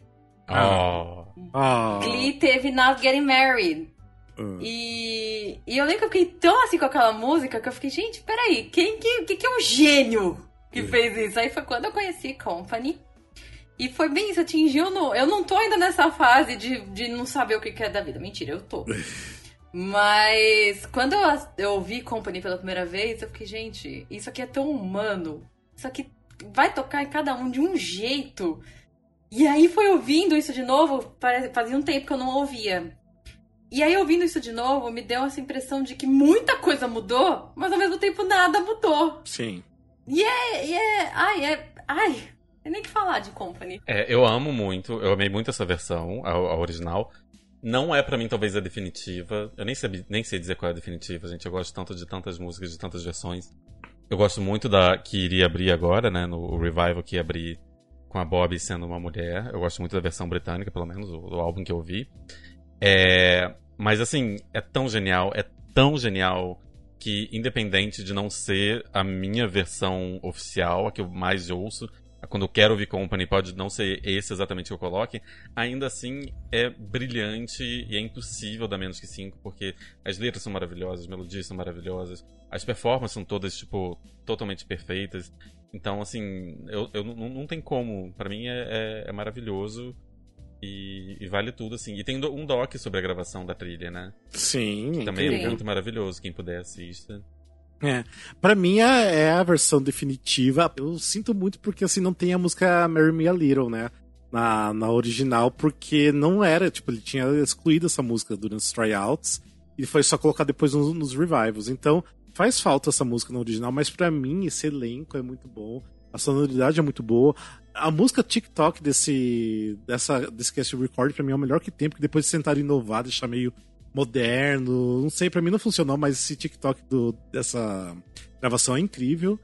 Oh. oh. Glee teve Not Getting Married. Uh. E, e eu lembro que eu fiquei tão assim com aquela música que eu fiquei, gente, peraí, quem que, que, que é o gênio que uh. fez isso? Aí foi quando eu conheci Company. E foi bem isso, atingiu no. Eu não tô ainda nessa fase de, de não saber o que é da vida. Mentira, eu tô. <laughs> Mas quando eu, eu ouvi Company pela primeira vez, eu fiquei, gente, isso aqui é tão humano. Só que vai tocar em cada um de um jeito. E aí foi ouvindo isso de novo, fazia um tempo que eu não ouvia. E aí ouvindo isso de novo, me deu essa impressão de que muita coisa mudou, mas ao mesmo tempo nada mudou. Sim. E é, e é, ai, é, ai, tem nem que falar de Company. É, eu amo muito, eu amei muito essa versão, a, a original. Não é para mim talvez a definitiva. Eu nem sei, nem sei dizer qual é a definitiva, gente. Eu gosto tanto de tantas músicas, de tantas versões. Eu gosto muito da que iria abrir agora, né? No revival que ia abrir com a Bob sendo uma mulher. Eu gosto muito da versão britânica, pelo menos, o, o álbum que eu vi. É, mas assim, é tão genial, é tão genial que, independente de não ser a minha versão oficial, a que eu mais ouço, quando eu quero ouvir Company pode não ser esse exatamente que eu coloque, ainda assim é brilhante e é impossível dar menos que 5, porque as letras são maravilhosas, as melodias são maravilhosas, as performances são todas, tipo, totalmente perfeitas. Então, assim, eu, eu não, não tem como. para mim é, é, é maravilhoso. E, e, vale tudo, assim. E tem um doc sobre a gravação da trilha, né? Sim. Que também é muito maravilhoso. Quem puder assista. É. Pra mim é, é a versão definitiva. Eu sinto muito porque assim não tem a música Marry Me a Little, né? Na, na original, porque não era, tipo, ele tinha excluído essa música durante os tryouts e foi só colocar depois nos, nos revivals. Então, faz falta essa música no original, mas para mim esse elenco é muito bom, a sonoridade é muito boa. A música TikTok desse, dessa, desse cast record pra mim é o melhor que tem, porque depois de tentar inovar, deixar meio moderno, não sei, para mim não funcionou, mas esse TikTok do, dessa gravação é incrível.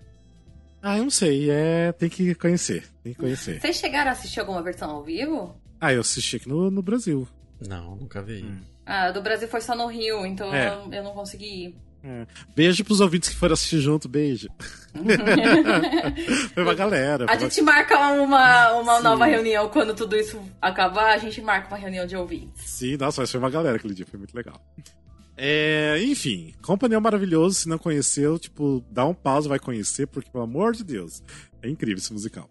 Ah, eu não sei, é, tem que conhecer, tem que conhecer. Vocês chegaram a assistir alguma versão ao vivo? Ah, eu assisti aqui no, no Brasil. Não, nunca vi. Hum. Ah, do Brasil foi só no Rio, então é. eu, eu não consegui ir. É. Beijo pros ouvintes que foram assistir junto, beijo. <laughs> foi uma galera. A gente marca uma, uma nova reunião quando tudo isso acabar, a gente marca uma reunião de ouvintes. Sim, nossa, mas foi uma galera aquele dia, foi muito legal. É, enfim, Company é maravilhoso, se não conheceu, tipo, dá um pausa, vai conhecer, porque, pelo amor de Deus, é incrível esse musical.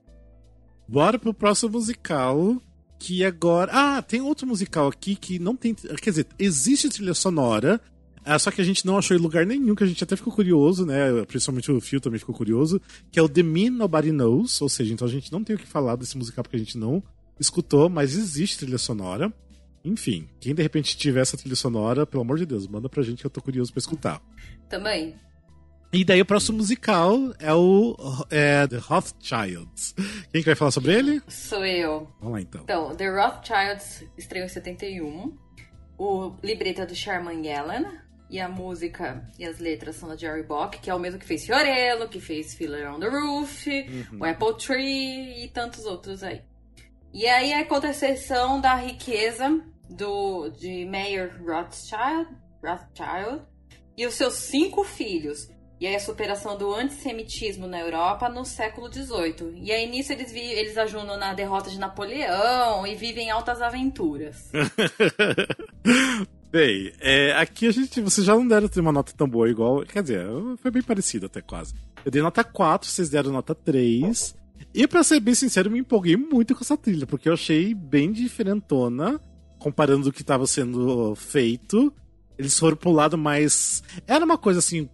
Bora pro próximo musical, que agora... Ah, tem outro musical aqui que não tem... Quer dizer, existe trilha sonora, é, só que a gente não achou em lugar nenhum, que a gente até ficou curioso, né? Principalmente o Phil também ficou curioso, que é o The Me Nobody Knows, ou seja, então a gente não tem o que falar desse musical porque a gente não escutou, mas existe trilha sonora. Enfim, quem de repente tiver essa trilha sonora, pelo amor de Deus, manda pra gente que eu tô curioso pra escutar. Também. E daí o próximo musical é o é, The Rothschilds. Quem que vai falar sobre ele? Sou eu. Vamos lá então. Então, The Rothschilds estreou em 71. O libreto é do Sherman Yellen. E a música e as letras são da Jerry Bock, que é o mesmo que fez Fiorello, que fez Filler on the Roof, uhum. o Apple Tree e tantos outros aí. E aí a contestação da riqueza do, de Mayer Rothschild, Rothschild e os seus cinco filhos. E aí a superação do antissemitismo na Europa no século XVIII. E aí nisso eles, vi, eles ajudam na derrota de Napoleão e vivem altas aventuras. <laughs> Bem, é, aqui a gente. Vocês já não deram uma nota tão boa igual. Quer dizer, foi bem parecido até quase. Eu dei nota 4, vocês deram nota 3. E pra ser bem sincero, me empolguei muito com essa trilha, porque eu achei bem diferentona, comparando o que estava sendo feito. Eles foram pro lado mais. Era uma coisa assim,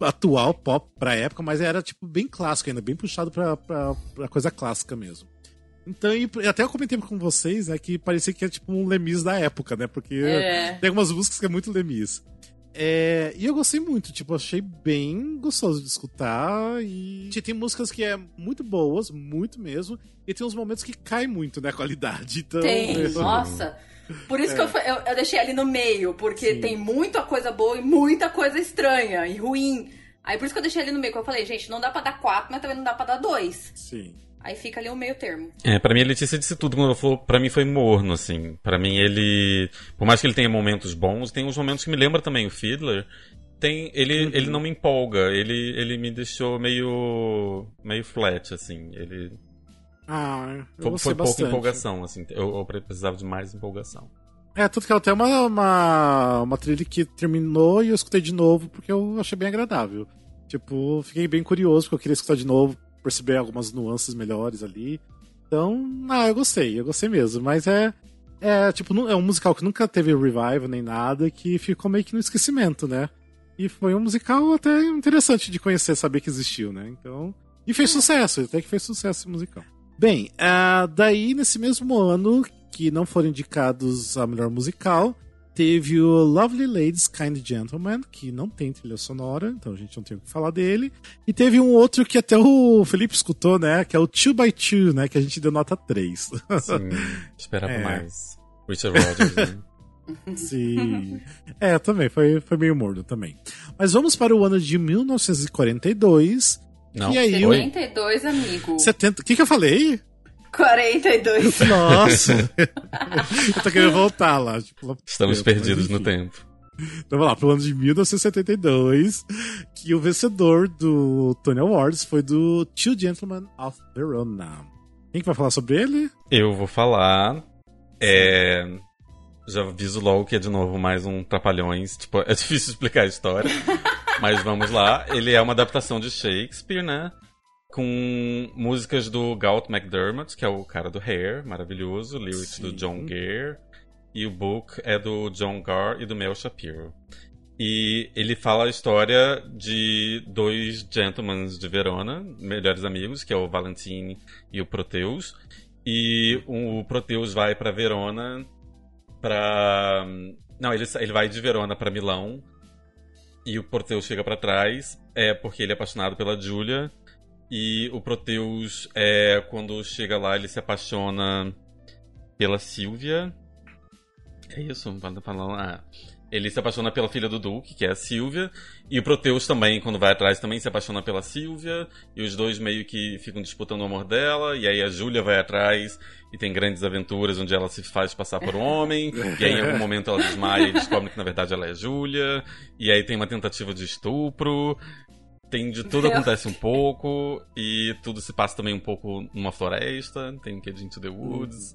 atual, pop pra época, mas era tipo bem clássico ainda, bem puxado pra, pra, pra coisa clássica mesmo. Então, e até eu comentei com vocês, né, que parecia que é tipo um Lemis da época, né? Porque é. tem algumas músicas que é muito Lemis. É, e eu gostei muito, tipo, achei bem gostoso de escutar. E tem músicas que é muito boas, muito mesmo. E tem uns momentos que cai muito, né, a qualidade. Então, tem, é... nossa. Por isso é. que eu, eu, eu, deixei ali no meio, porque Sim. tem muita coisa boa e muita coisa estranha e ruim. Aí por isso que eu deixei ali no meio, que eu falei, gente, não dá pra dar quatro, mas também não dá pra dar dois. Sim. Aí fica ali o um meio termo. É, pra mim a Letícia disse tudo quando falou, pra mim foi morno, assim. Pra mim ele, por mais que ele tenha momentos bons, tem uns momentos que me lembra também o Fiddler. Tem, ele, uhum. ele não me empolga, ele, ele me deixou meio, meio flat, assim. Ele... Ah, foi, foi pouca empolgação, assim. Eu, eu precisava de mais empolgação. É, tudo que ela tem uma, uma, uma trilha que terminou e eu escutei de novo porque eu achei bem agradável. Tipo, fiquei bem curioso porque eu queria escutar de novo perceber algumas nuances melhores ali. Então, ah, eu gostei, eu gostei mesmo. Mas é, é tipo, é um musical que nunca teve revival nem nada, que ficou meio que no esquecimento, né? E foi um musical até interessante de conhecer, saber que existiu, né? Então. E fez sucesso, até que fez sucesso esse musical. Bem, uh, daí nesse mesmo ano, que não foram indicados a melhor musical, Teve o Lovely Ladies Kind Gentleman, que não tem trilha sonora, então a gente não tem o que falar dele. E teve um outro que até o Felipe escutou, né? Que é o 2x2, né? Que a gente deu nota 3. Sim, <laughs> esperava é. mais. Richard Rogers, né? <laughs> Sim. É, também, foi, foi meio morno também. Mas vamos para o ano de 1942. Não. E aí, 72, amigo. 70. O que, que eu falei? 42. Nossa! <laughs> eu tô querendo voltar lá. Tipo, Estamos perdidos no tempo. Então vamos lá, pro ano de 1972, que o vencedor do Tony Awards foi do Two Gentlemen of Verona. Quem que vai falar sobre ele? Eu vou falar. É... Já aviso logo que é de novo mais um Trapalhões. Tipo, é <laughs> difícil explicar a história. mas vamos lá. Ele é uma adaptação de Shakespeare, né? Com músicas do Galt McDermott, que é o cara do Hair, maravilhoso, lyrics Sim. do John Gare, e o book é do John Garr e do Mel Shapiro. E ele fala a história de dois gentlemen de Verona, melhores amigos, que é o Valentine e o Proteus. E o Proteus vai para Verona para não, ele, ele vai de Verona para Milão. E o Proteus chega para trás, é porque ele é apaixonado pela Julia e o Proteus, é, quando chega lá, ele se apaixona pela Silvia. É isso? Tá falando. Ah, ele se apaixona pela filha do Duque, que é a Silvia. E o Proteus também, quando vai atrás, também se apaixona pela Silvia. E os dois meio que ficam disputando o amor dela. E aí a Júlia vai atrás e tem grandes aventuras onde ela se faz passar por homem. e aí em algum momento ela desmaia e descobre que na verdade ela é Júlia. E aí tem uma tentativa de estupro. Tem de <laughs> tudo acontece um pouco e tudo se passa também um pouco numa floresta. Tem que de Into the Woods.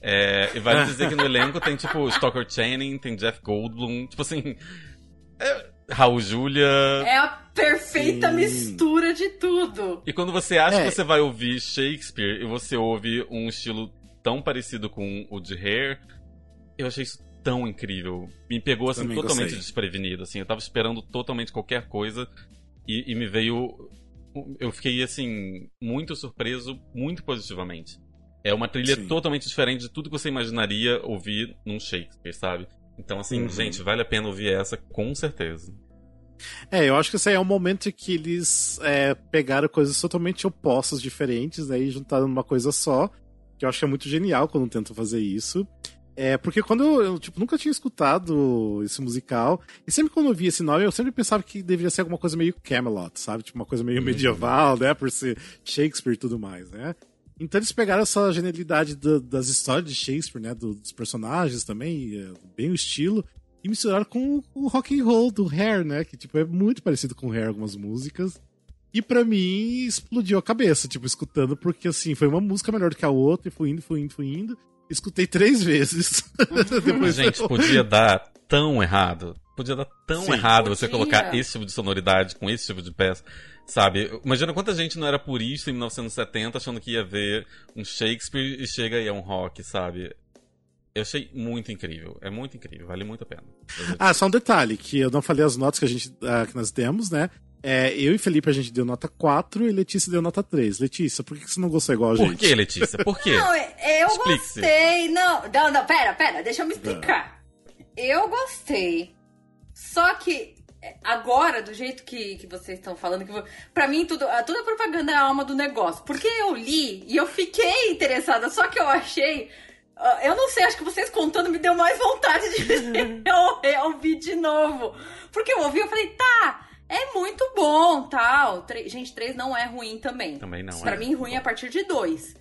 É, e vale dizer que no elenco tem tipo <laughs> Stoker Channing, tem Jeff Goldblum, tipo assim. É, Raul Julia. É a perfeita Sim. mistura de tudo. E quando você acha é. que você vai ouvir Shakespeare e você ouve um estilo tão parecido com o de Hair, eu achei isso tão incrível. Me pegou assim Também totalmente gostei. desprevenido, assim, eu tava esperando totalmente qualquer coisa e, e me veio. Eu fiquei, assim, muito surpreso, muito positivamente. É uma trilha Sim. totalmente diferente de tudo que você imaginaria ouvir num Shakespeare, sabe? Então, assim, uhum. gente, vale a pena ouvir essa com certeza. É, eu acho que esse aí é um momento em que eles é, pegaram coisas totalmente opostas, diferentes, né, e juntaram numa coisa só, que eu acho que é muito genial quando tentam fazer isso. É, porque quando eu, eu, tipo, nunca tinha escutado esse musical, e sempre quando eu via esse nome, eu sempre pensava que deveria ser alguma coisa meio Camelot, sabe? Tipo, uma coisa meio uhum. medieval, né? Por ser Shakespeare e tudo mais, né? Então eles pegaram essa genialidade do, das histórias de Shakespeare, né? Do, dos personagens também, é, bem o estilo, e misturaram com o rock and roll do Hair, né? Que, tipo, é muito parecido com o Hair algumas músicas. E para mim, explodiu a cabeça, tipo, escutando, porque, assim, foi uma música melhor do que a outra, e foi indo, foi indo, foi indo. Escutei três vezes. <laughs> Depois Gente, eu... podia dar tão errado. Podia dar tão Sim, errado podia. você colocar esse tipo de sonoridade com esse tipo de peça. Sabe? Imagina quanta gente não era purista em 1970 achando que ia ver um Shakespeare e chega aí a um rock, sabe? Eu achei muito incrível. É muito incrível. Vale muito a pena. Ah, só um detalhe, que eu não falei as notas que, a gente, uh, que nós demos, né? É, eu e Felipe a gente deu nota 4 e Letícia deu nota 3. Letícia, por que você não gostou igual a gente? Por que, Letícia? Por quê? Não, eu gostei. Não, não, não, pera, pera, deixa eu me explicar. Eu gostei. Só que é, agora, do jeito que, que vocês estão falando, que para mim tudo, toda a propaganda é a alma do negócio. Porque eu li e eu fiquei interessada, só que eu achei. Ah, eu não sei, acho que vocês contando me deu mais vontade de <laughs> eu ouvir de novo. Porque eu ouvi, eu falei, tá, é muito bom, tal. Gente, 3 não é ruim também. Também não. Pra é. mim, ruim é a partir de 2.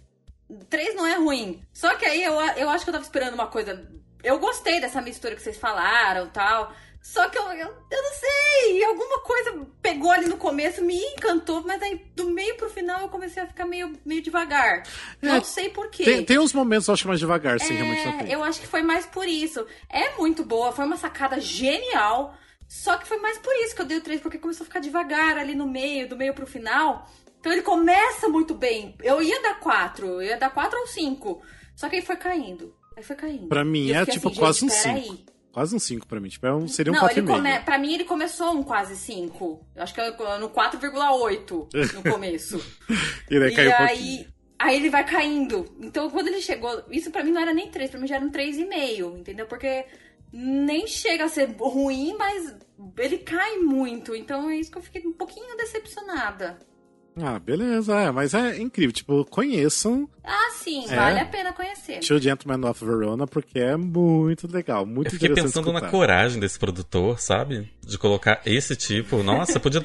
3 não é ruim. Só que aí eu, eu acho que eu tava esperando uma coisa. Eu gostei dessa mistura que vocês falaram tal. Só que eu, eu, eu, não sei, alguma coisa pegou ali no começo, me encantou, mas aí do meio pro final eu comecei a ficar meio, meio devagar. É, não sei porquê. Tem, tem uns momentos, eu acho, mais devagar, sim, é, realmente. Eu acho que foi mais por isso. É muito boa, foi uma sacada genial. Só que foi mais por isso que eu dei o 3, porque começou a ficar devagar ali no meio, do meio pro final. Então ele começa muito bem. Eu ia dar 4, eu ia dar 4 ou 5. Só que aí foi caindo. Aí foi caindo. Pra mim é tipo assim, quase um 5. Quase um 5 pra mim. Tipo, é um, seria um 4,5. Come... Pra mim ele começou um quase 5. Eu acho que é no 4,8 no <laughs> começo. e daí caiu e um aí, aí ele vai caindo. Então quando ele chegou. Isso pra mim não era nem 3, pra mim já era um 3,5, entendeu? Porque nem chega a ser ruim, mas ele cai muito. Então é isso que eu fiquei um pouquinho decepcionada. Ah, beleza, é, mas é incrível, tipo, conheçam. Ah, sim, é, vale a pena conhecer. Two Gentlemen of Verona, porque é muito legal, muito Eu fiquei pensando escutar. na coragem desse produtor, sabe? De colocar esse tipo. Nossa, podia.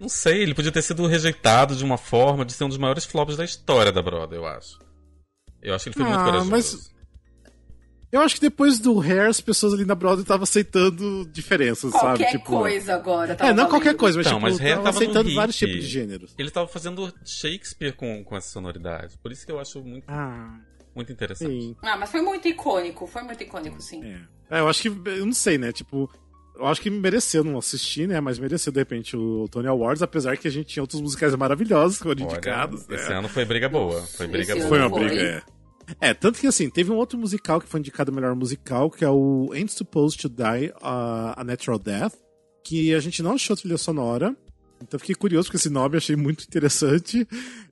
Não sei, ele podia ter sido rejeitado de uma forma de ser um dos maiores flops da história da Broadway, eu acho. Eu acho que ele foi ah, muito corajoso. Mas eu acho que depois do Hair, as pessoas ali na Broadway estavam aceitando diferenças, qualquer sabe? Tipo, coisa agora. é, não qualquer coisa, mas, então, tipo, mas Hair tava aceitando vários tipos de gêneros. Ele tava fazendo Shakespeare com, com essa sonoridade. Por isso que eu acho muito, ah, muito interessante. Sim. Ah, mas foi muito icônico. Foi muito icônico, sim. É. é, eu acho que... Eu não sei, né? Tipo... Eu acho que mereceu não assistir, né? Mas mereceu, de repente, o Tony Awards, apesar que a gente tinha outros musicais maravilhosos que foram indicados. Esse né? ano foi briga boa. Foi briga esse boa. Foi uma briga, é. É, tanto que assim, teve um outro musical que foi indicado melhor musical, que é o Ain't Supposed to Die uh, a Natural Death, que a gente não achou trilha sonora. Então fiquei curioso com esse nome, achei muito interessante.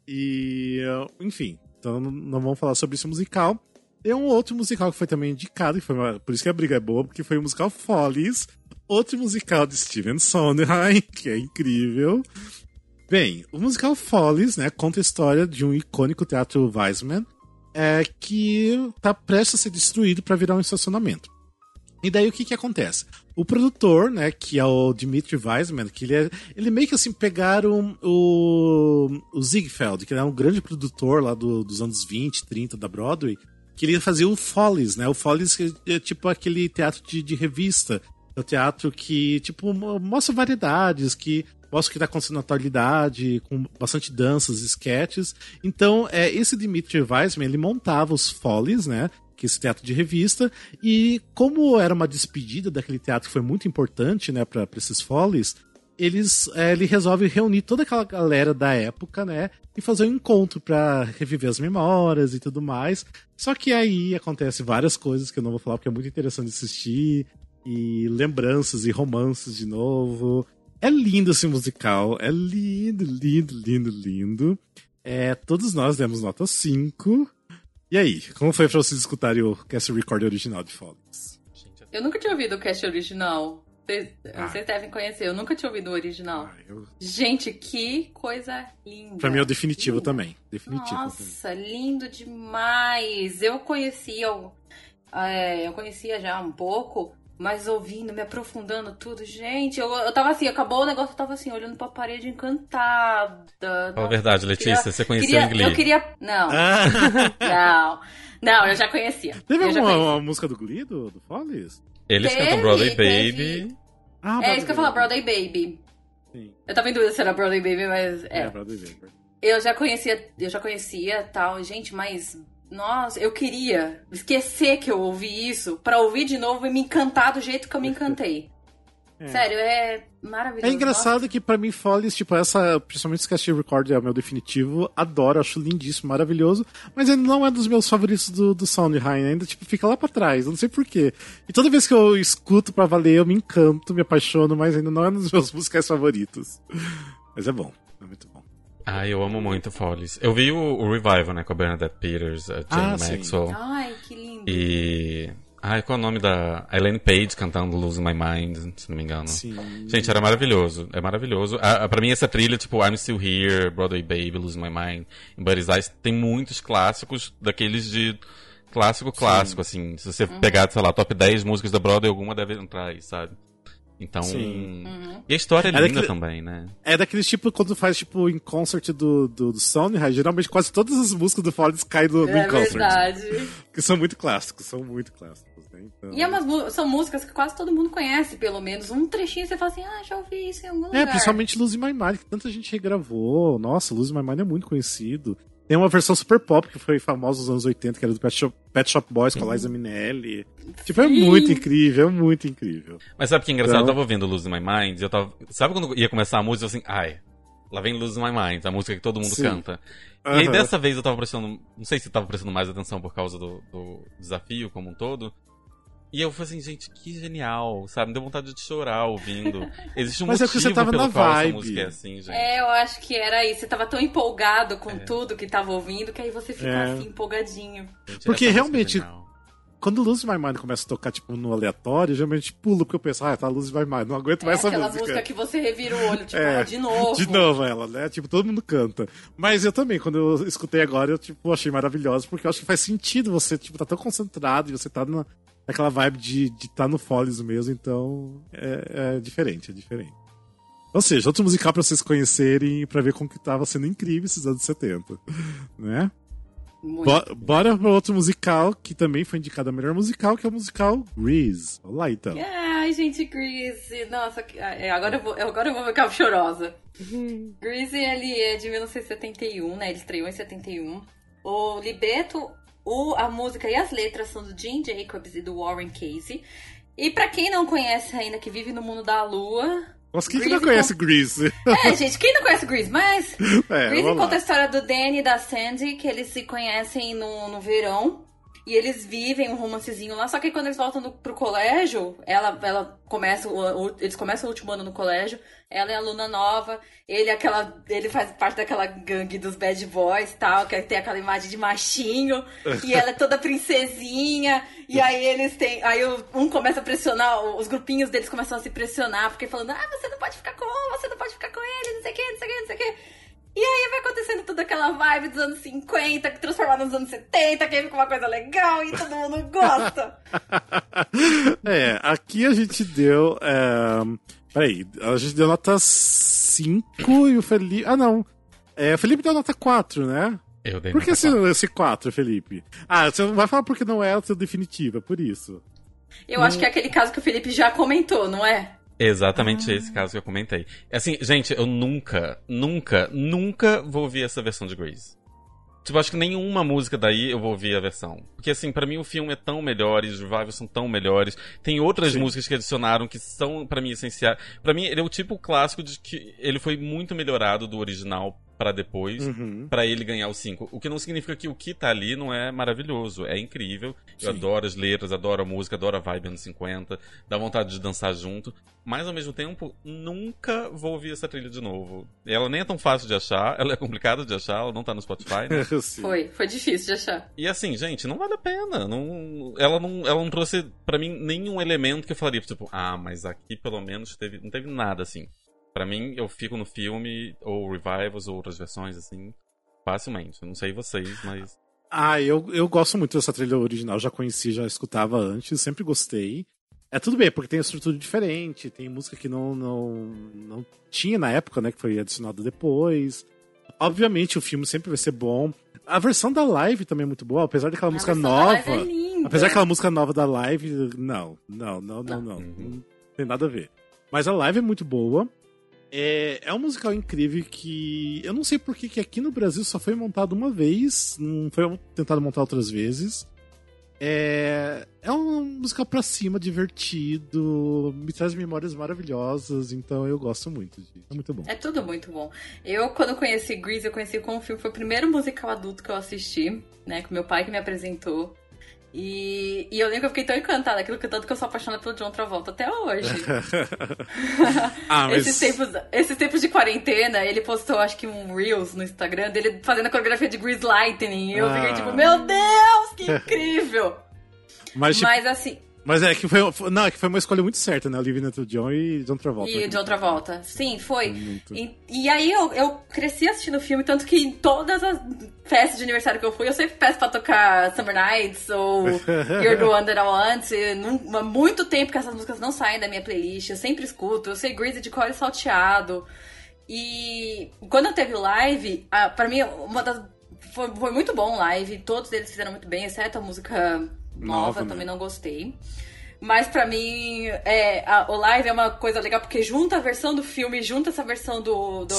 E, uh, enfim, então não vamos falar sobre esse musical. Tem um outro musical que foi também indicado, que foi uma, por isso que a briga é boa, porque foi o musical Follies, outro musical de Steven Sondheim, <laughs> que é incrível. Bem, o musical Follies, né, conta a história de um icônico teatro Weissman, é, que tá prestes a ser destruído para virar um estacionamento. E daí o que que acontece? O produtor, né, que é o Dmitry Weissman, que ele é, ele meio que assim pegaram o, o Ziegfeld, que é um grande produtor lá do, dos anos 20, 30 da Broadway, que ele fazia o Follies, né? O Follies é tipo aquele teatro de, de revista, é o teatro que tipo mostra variedades, que mostra o que está acontecendo na atualidade, com bastante danças, sketches. Então, é, esse Dmitry Weissman, ele montava os Follies, né? Que é esse teatro de revista. E como era uma despedida daquele teatro que foi muito importante, né, para esses Follies, eles, é, ele resolve reunir toda aquela galera da época, né? E fazer um encontro para reviver as memórias e tudo mais. Só que aí acontece várias coisas que eu não vou falar porque é muito interessante assistir. E lembranças e romances de novo. É lindo esse musical. É lindo, lindo, lindo, lindo. É, todos nós demos nota 5. E aí, como foi pra vocês escutarem o cast record original de Follies? Eu nunca tinha ouvido o cast original. Vocês, ah. vocês, devem conhecer, eu nunca tinha ouvido o original. Ah, eu... Gente, que coisa linda. Pra mim é o definitivo linda. também. Definitivo. Nossa, também. lindo demais. Eu conhecia, é, eu conhecia já um pouco, mas ouvindo, me aprofundando tudo, gente, eu, eu tava assim, acabou o negócio, eu tava assim, olhando pra parede encantada. Fala a verdade, Letícia, queria, você conheceu queria, Glee? Eu queria. Não. Ah. <laughs> não. Não, eu já conhecia. Teve alguma uma, música do Glee, do, do Follies? Eles teve, cantam Broadway Baby. Ah, é isso que eu falo, Broadway Baby. Sim. Eu tava em dúvida se era Broadway Baby, mas é. É, Broadway Baby. Eu já conhecia, eu já conhecia tal, gente, mas nossa, eu queria esquecer que eu ouvi isso para ouvir de novo e me encantar do jeito que eu me encantei. <laughs> É. Sério, é maravilhoso. É engraçado Nossa. que para mim Follies, tipo, essa, principalmente esse Casting Record é o meu definitivo, adoro, acho lindíssimo, maravilhoso, mas ainda não é dos meus favoritos do, do Sondheim, ainda, tipo, fica lá para trás, não sei porquê. E toda vez que eu escuto para valer, eu me encanto, me apaixono, mas ainda não é um dos meus <laughs> musicais favoritos. Mas é bom, é muito bom. Ah, eu amo muito Follies. Eu vi o, o Revival, né, com a Bernadette Peters, a Jane ah, Maxwell. Sim. Ai, que lindo. E Ai, qual é o nome da. A Elaine Page cantando Lose My Mind, se não me engano. Sim. Gente, era maravilhoso. É maravilhoso. A, a, pra mim, essa trilha, tipo, I'm Still Here, Broadway Baby, Lose My Mind, em Buddy's Eyes, tem muitos clássicos daqueles de. Clássico, clássico, Sim. assim. Se você uhum. pegar, sei lá, top 10 músicas da Broadway, alguma deve entrar aí, sabe? Então. Sim. Uhum. E a história é, é linda daquele, também, né? É daqueles tipo, quando faz, tipo, em concert do, do, do Sony, geralmente quase todas as músicas do Follies caem no, no é concert. É verdade. Que são muito clássicos, são muito clássicos, né? Então... E é umas, são músicas que quase todo mundo conhece, pelo menos. Um trechinho você fala assim, ah, já ouvi isso em algum é, lugar. É, principalmente Luz My Mind, que tanta gente regravou. Nossa, Luz My Mind é muito conhecido. Tem uma versão super pop que foi famosa nos anos 80, que era do Pet Shop, Pet Shop Boys com a Liza Minnelli. Tipo, é muito incrível, é muito incrível. Mas sabe que é engraçado? Então... Eu tava ouvindo Lose My Mind e eu tava. Sabe quando ia começar a música? Eu assim, ai, lá vem Lose My Mind, a música que todo mundo Sim. canta. Uhum. E aí dessa vez eu tava prestando. Não sei se eu tava prestando mais atenção por causa do, do desafio como um todo. E eu falei assim, gente, que genial, sabe? Me deu vontade de chorar ouvindo. <laughs> Existe um Mas motivo é que você tava na vibe. É, assim, é, eu acho que era isso. Você tava tão empolgado com é. tudo que tava ouvindo que aí você fica é. assim, empolgadinho. Gente, Porque realmente, quando Luz My Mind começa a tocar, tipo, no aleatório, geralmente pulo, porque eu penso, ah, tá Luz My Mind, não aguento mais é, essa aquela música. música que você revira o olho, tipo, é, ah, de novo. De novo ela, né? Tipo, todo mundo canta. Mas eu também, quando eu escutei agora, eu, tipo, achei maravilhoso, porque eu acho que faz sentido você, tipo, tá tão concentrado e você tá na, aquela vibe de estar tá no Follies mesmo, então é, é, diferente, é diferente. Ou seja, outro musical para vocês conhecerem para ver como que tava sendo incrível esses anos 70, né? Bo bora para outro musical que também foi indicado a melhor musical, que é o musical Grease. Vamos lá então. Ai, gente, Grease. Nossa, é, agora eu vou, agora eu vou ficar chorosa. <laughs> Grease, ele é de 1971, né? Ele estreou em 71. O libreto o, a música e as letras são do Gene Jacobs e do Warren Casey. E para quem não conhece ainda, que vive no mundo da lua. Nossa, quem que não conhece Grease? <laughs> É, gente, quem não conhece Grease? Mas. É, Grease conta a história do Danny e da Sandy, que eles se conhecem no, no verão. E eles vivem um romancezinho lá, só que quando eles voltam pro colégio, ela, ela começa, o, o, eles começam o último ano no colégio, ela é aluna nova, ele é aquela, ele faz parte daquela gangue dos bad boys tal, que tem aquela imagem de machinho, e ela é toda princesinha, e aí eles têm, aí um começa a pressionar, os grupinhos deles começam a se pressionar, porque falando, ah, você não pode ficar com você não pode ficar com ele, não sei o que, não sei o que, não sei o que. E aí vai acontecendo toda aquela vibe dos anos 50, que transformada nos anos 70, que aí fica uma coisa legal e todo mundo gosta. <laughs> é, aqui a gente deu. É... Peraí, a gente deu nota 5 e o Felipe. Ah, não. É, o Felipe deu nota 4, né? Eu dei Por que esse, esse 4, Felipe? Ah, você vai falar porque não é o seu definitivo, é por isso. Eu hum. acho que é aquele caso que o Felipe já comentou, não é? Exatamente ah. esse caso que eu comentei. Assim, gente, eu nunca, nunca, nunca vou ouvir essa versão de Grace. Tipo, acho que nenhuma música daí eu vou ouvir a versão. Porque, assim, para mim o filme é tão melhor, os revivals são tão melhores. Tem outras Sim. músicas que adicionaram que são, para mim, essenciais. para mim, ele é o tipo clássico de que ele foi muito melhorado do original para depois, uhum. para ele ganhar o 5. O que não significa que o que tá ali não é maravilhoso, é incrível. Sim. Eu adoro as letras, adoro a música, adoro a vibe anos 50, dá vontade de dançar junto, mas ao mesmo tempo, nunca vou ouvir essa trilha de novo. Ela nem é tão fácil de achar, <laughs> ela é complicada de achar, ela não tá no Spotify, né? <laughs> foi, foi difícil de achar. E assim, gente, não vale a pena. Não, ela, não, ela não trouxe para mim nenhum elemento que eu falaria, tipo, ah, mas aqui pelo menos teve, não teve nada assim. Para mim, eu fico no filme, ou revivals, ou outras versões, assim, facilmente. Eu não sei vocês, mas. Ah, eu, eu gosto muito dessa trilha original, já conheci, já escutava antes, sempre gostei. É tudo bem, porque tem estrutura diferente, tem música que não, não, não tinha na época, né, que foi adicionada depois. Obviamente o filme sempre vai ser bom. A versão da live também é muito boa, apesar daquela a música nova. É apesar daquela música nova da live, não, não, não, não, não. Uhum. Não tem nada a ver. Mas a live é muito boa. É, é um musical incrível que eu não sei por que aqui no Brasil só foi montado uma vez, não foi tentado montar outras vezes. É, é um musical pra cima, divertido, me traz memórias maravilhosas, então eu gosto muito disso. É muito bom. É tudo muito bom. Eu, quando conheci Grease, eu conheci com o filme, foi o primeiro musical adulto que eu assisti, né? Com meu pai que me apresentou. E, e eu lembro que eu fiquei tão encantada aquilo que tanto que eu sou apaixonada pelo John Travolta até hoje. <laughs> ah, mas... esses, tempos, esses tempos de quarentena, ele postou acho que um Reels no Instagram dele fazendo a coreografia de Grease Lightning. E eu ah. fiquei tipo, meu Deus, que <laughs> incrível! Mas, tipo... mas assim. Mas é que foi, não, é que foi uma escolha muito certa, né? Olivia Newton-John e John Travolta. E John Travolta. Sim, foi. Muito... E, e, aí eu, eu cresci assistindo o filme, tanto que em todas as festas de aniversário que eu fui, eu sempre peço pra tocar Summer Nights ou <laughs> You're the One That I Want. Há muito tempo que essas músicas não saem da minha playlist, eu sempre escuto. Eu sei Greasy de Core Salteado. E quando eu teve o live, a, pra mim, uma das. Foi, foi muito bom o live, todos eles fizeram muito bem, exceto a música nova, nova também não gostei. Mas para mim, é, a, o live é uma coisa legal porque junta a versão do filme, junta essa versão do, do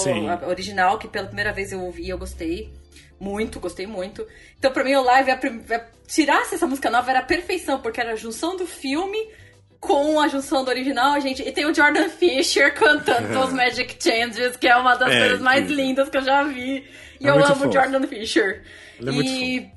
original, que pela primeira vez eu ouvi e eu gostei. Muito, gostei muito. Então, pra mim, o live, a, a, tirasse essa música nova era a perfeição, porque era a junção do filme com a junção do original, gente. E tem o Jordan Fisher cantando <laughs> os Magic Changes, que é uma das é, coisas mais lindas que eu já vi. E é eu amo o Jordan Fisher. Ele é e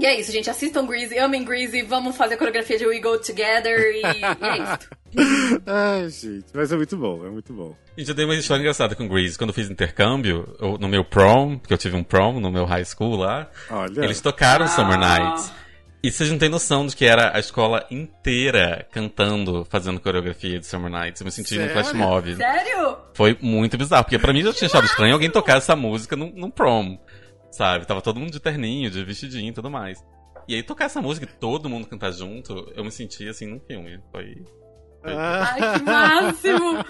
e é isso, gente. Assistam Greasy, amem Greasy, vamos fazer a coreografia de We Go Together e, e é isso. <laughs> Ai, gente, mas é muito bom, é muito bom. Gente, eu dei uma história engraçada com Greasy. Quando eu fiz intercâmbio, eu, no meu prom, porque eu tive um prom no meu high school lá, Olha. eles tocaram ah. Summer Nights. E vocês não têm noção de que era a escola inteira cantando, fazendo coreografia de Summer Nights. Eu me senti Sério? no flash mob. Sério? Foi muito bizarro, porque pra mim já tinha achado estranho alguém tocar essa música num, num prom. Sabe? Tava todo mundo de terninho, de vestidinho e tudo mais. E aí tocar essa música e todo mundo cantar junto, eu me senti assim num filme. Foi. Ai, que máximo!